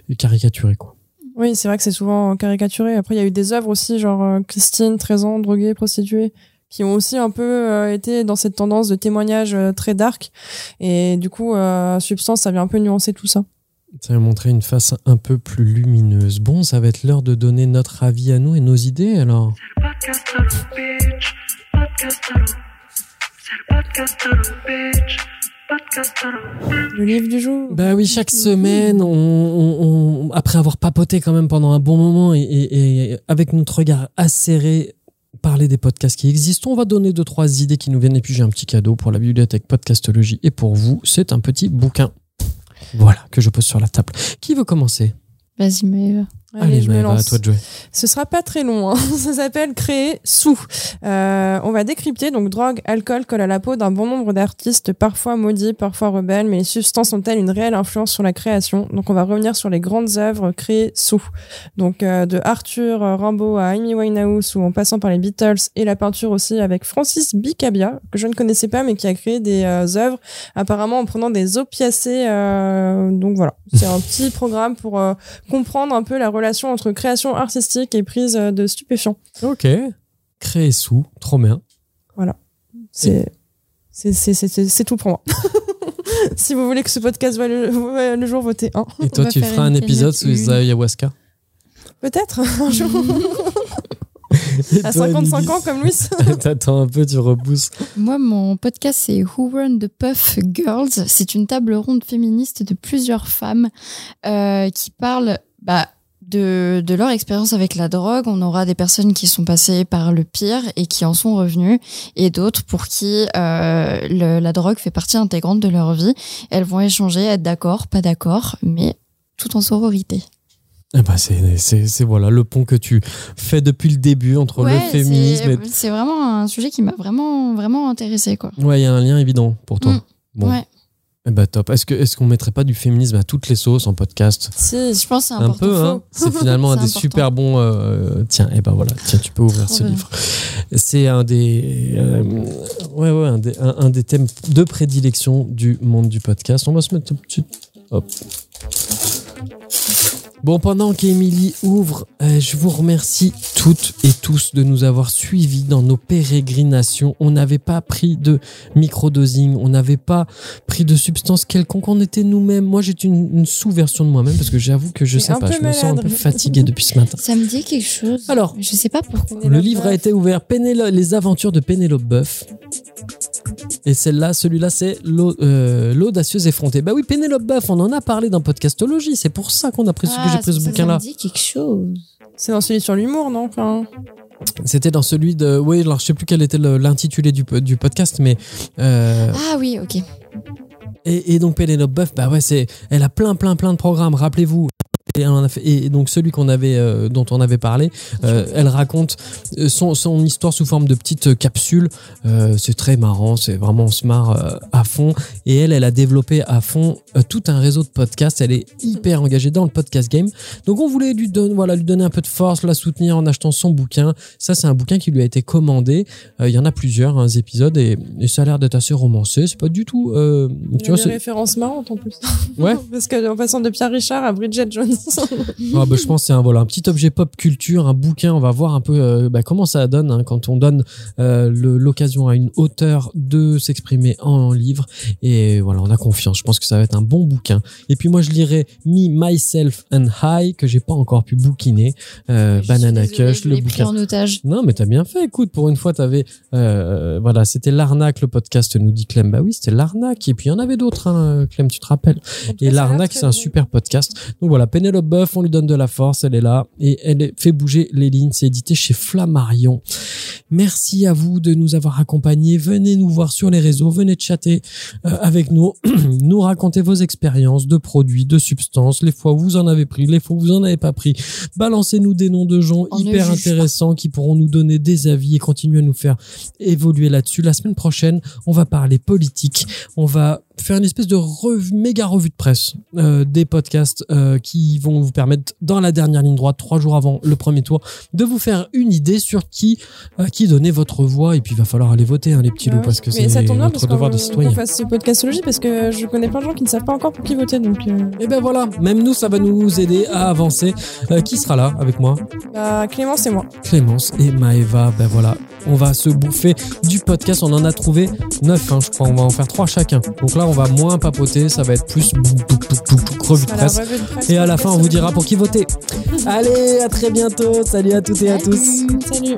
et- caricaturé. Quoi. Oui, c'est vrai que c'est souvent caricaturé. Après, il y a eu des œuvres aussi, genre Christine, 13 ans, droguée, prostituée, qui ont aussi un peu euh, été dans cette tendance de témoignage euh, très dark. Et du coup, euh, Substance, ça vient un peu nuancer tout ça. Ça va montrer une face un peu plus lumineuse. Bon, ça va être l'heure de donner notre avis à nous et nos idées alors. Podcast à l'eau, bitch. Podcast à l'eau. C'est le livre du jour. Bah oui, chaque semaine, on, on- on- après avoir papoté quand même pendant un bon moment et, et- et avec notre regard acéré, parler des podcasts qui existent, on va donner deux, trois idées qui nous viennent. Et puis j'ai un petit cadeau pour la bibliothèque Podcastologie et pour vous, c'est un petit bouquin. Voilà, que je pose sur la table. Qui veut commencer? Vas-y, mais. Allez, je me Maëva, à lance. toi de jouer. Ce sera pas très long. Hein. (laughs) Ça s'appelle Créer sous. Euh, on va décrypter donc drogue, alcool colle à la peau d'un bon nombre d'artistes, parfois maudits, parfois rebelles, mais les substances ont-elles une réelle influence sur la création? Donc on va revenir sur les grandes œuvres créées sous. Donc euh, de Arthur Rimbaud à Amy Winehouse ou en passant par les Beatles et la peinture aussi avec Francis Bicabia que je ne connaissais pas mais qui a créé des euh, œuvres apparemment en prenant des opiacés. euh, donc voilà, c'est un petit programme pour euh, comprendre un peu la relation entre création artistique et prise euh, de stupéfiants. Ok. Créer sous, trop bien. C'est c'est c'est c'est c'est- c'est tout pour moi. (laughs) si vous voulez que ce podcast voit le, voit le jour, votez un. Et toi, tu feras un épisode sous les ayahuasca? Peut-être un (laughs) jour. Et à toi, 55 Émilie ans comme Louis. (laughs) T'attends un peu, tu repousses. Moi, mon podcast, c'est Who Run the Puff Girls. C'est une table ronde féministe de plusieurs femmes euh, qui parlent bah, de, de leur expérience avec la drogue. On aura des personnes qui sont passées par le pire et qui en sont revenues, et d'autres pour qui euh, le- la drogue fait partie intégrante de leur vie. Elles vont échanger, être d'accord, pas d'accord, mais tout en sororité. Eh ben c'est, voilà le pont que tu fais depuis le début entre le féminisme c'est- et C'est vraiment un sujet qui m'a vraiment, vraiment intéressé quoi. Ouais, il y a un lien évident pour toi. Mm. Bon. Ouais. Eh ben top. Est-ce qu'on mettrait pas du féminisme à toutes les sauces en podcast si. Je pense c'est Un peu, hein. C'est finalement (laughs) un des important. super bons. euh, tiens, et ben voilà. Tiens, tu peux ouvrir ce bien. livre. C'est un des, euh, ouais, ouais, un des, un, un des thèmes de prédilection du monde du podcast. On va se mettre un petit. Hop. Bon, pendant qu'Émilie ouvre, euh, je vous remercie toutes et tous de nous avoir suivis dans nos pérégrinations. On n'avait pas pris de microdosing, on n'avait pas pris de substance quelconque, on était nous-mêmes. Moi, j'étais une, une sous-version de moi-même parce que j'avoue que je T'es sais pas, je me sens un peu fatigué depuis ce matin. Ça me dit quelque chose. Alors, je sais pas pourquoi. le livre a été ouvert, Pénélo- Les aventures de Pénélope Boeuf. Et celle-là, celui-là, c'est euh, L'audacieuse effrontée. Bah oui, Pénélope Boeuf, on en a parlé dans Podcastologie. C'est pour ça qu'on a pris, que j'ai pris ce Ah, bouquin-là. Ça me dit quelque chose. C'est dans celui sur l'humour, non enfin, C'était dans celui de. Oui, alors je sais plus quel était l'intitulé du, po- du podcast, mais. euh, Ah oui, ok. et, et donc Pénélope Boeuf, bah ouais, c'est, elle a plein, plein, plein de programmes. Rappelez-vous. Et, elle en a fait- et donc celui qu'on avait, euh, dont on avait parlé, euh, elle raconte euh, son, son histoire sous forme de petites capsules. Euh, c'est très marrant, c'est vraiment on se marre à fond. Et elle, elle a développé à fond tout un réseau de podcasts. Elle est hyper engagée dans le podcast game. Donc on voulait lui donner, voilà, lui donner un peu de force, la soutenir en achetant son bouquin. Ça, c'est un bouquin qui lui a été commandé. Il y en a plusieurs, un épisodes, et, et ça a l'air d'être assez romancé. C'est pas du tout. euh, Il y tu vois, des c'est- références marrantes en plus. Ouais. (laughs) Parce que en passant de Pierre Richard à Bridget Jones. Ah bah, je pense que c'est un voilà un petit objet pop culture, un bouquin. On va voir un peu euh, bah, comment ça donne hein, quand on donne euh, l'occasion à une auteure de s'exprimer en livre. Et voilà, on a confiance. Je pense que ça va être un bon bouquin. Et puis moi, je lirai Me, Myself and High que j'ai pas encore pu bouquiner. Euh, Banana je le bouquin. en otage. Non, mais t'as bien fait. Écoute, pour une fois, t'avais, euh, voilà, c'était l'arnaque, le podcast, nous dit Clem. Bah oui, c'était l'arnaque. Et puis, il y en avait d'autres, hein, Clem, tu te rappelles. Et l'arnaque, c'est un super podcast. Donc voilà, Pénélope Boeuf, on lui donne de la force, elle est là. Et elle fait bouger les lignes. C'est édité chez Flammarion. Merci à vous de nous avoir accompagnés. Venez nous voir sur les réseaux, venez chatter euh, avec nous, (clears throat) nous raconter vos expériences de produits, de substances, les fois où vous en avez pris, les fois où vous en avez pas pris. Balancez-nous des noms de gens On hyper pas. intéressants qui pourront nous donner des avis et continuer à nous faire évoluer là-dessus. La semaine prochaine, on va parler politique. On va faire une espèce de rev- méga revue de presse euh, des podcasts euh, qui vont vous permettre, dans la dernière ligne droite, trois jours avant le premier tour, de vous faire une idée sur qui euh, qui donner votre voix. Et puis, il va falloir aller voter, hein, les petits loups, parce que c'est notre devoir de citoyen. qu'on fasse ce podcastologie parce que je connais plein de gens qui ne savent pas encore pour qui voter. Donc, euh, Et ben voilà, même nous, ça va nous aider à avancer. Qui sera là avec moi? Bah, Clémence et moi. Clémence et Maëva. Ben voilà, on va se bouffer du podcast. On en a trouvé neuf, hein, je crois. On va en faire trois chacun. Donc là, on va moins papoter. Ça va être plus revue de presse. Et à la fin, on vous dira pour qui voter. Allez, à très bientôt. Salut à toutes et à tous. Salut.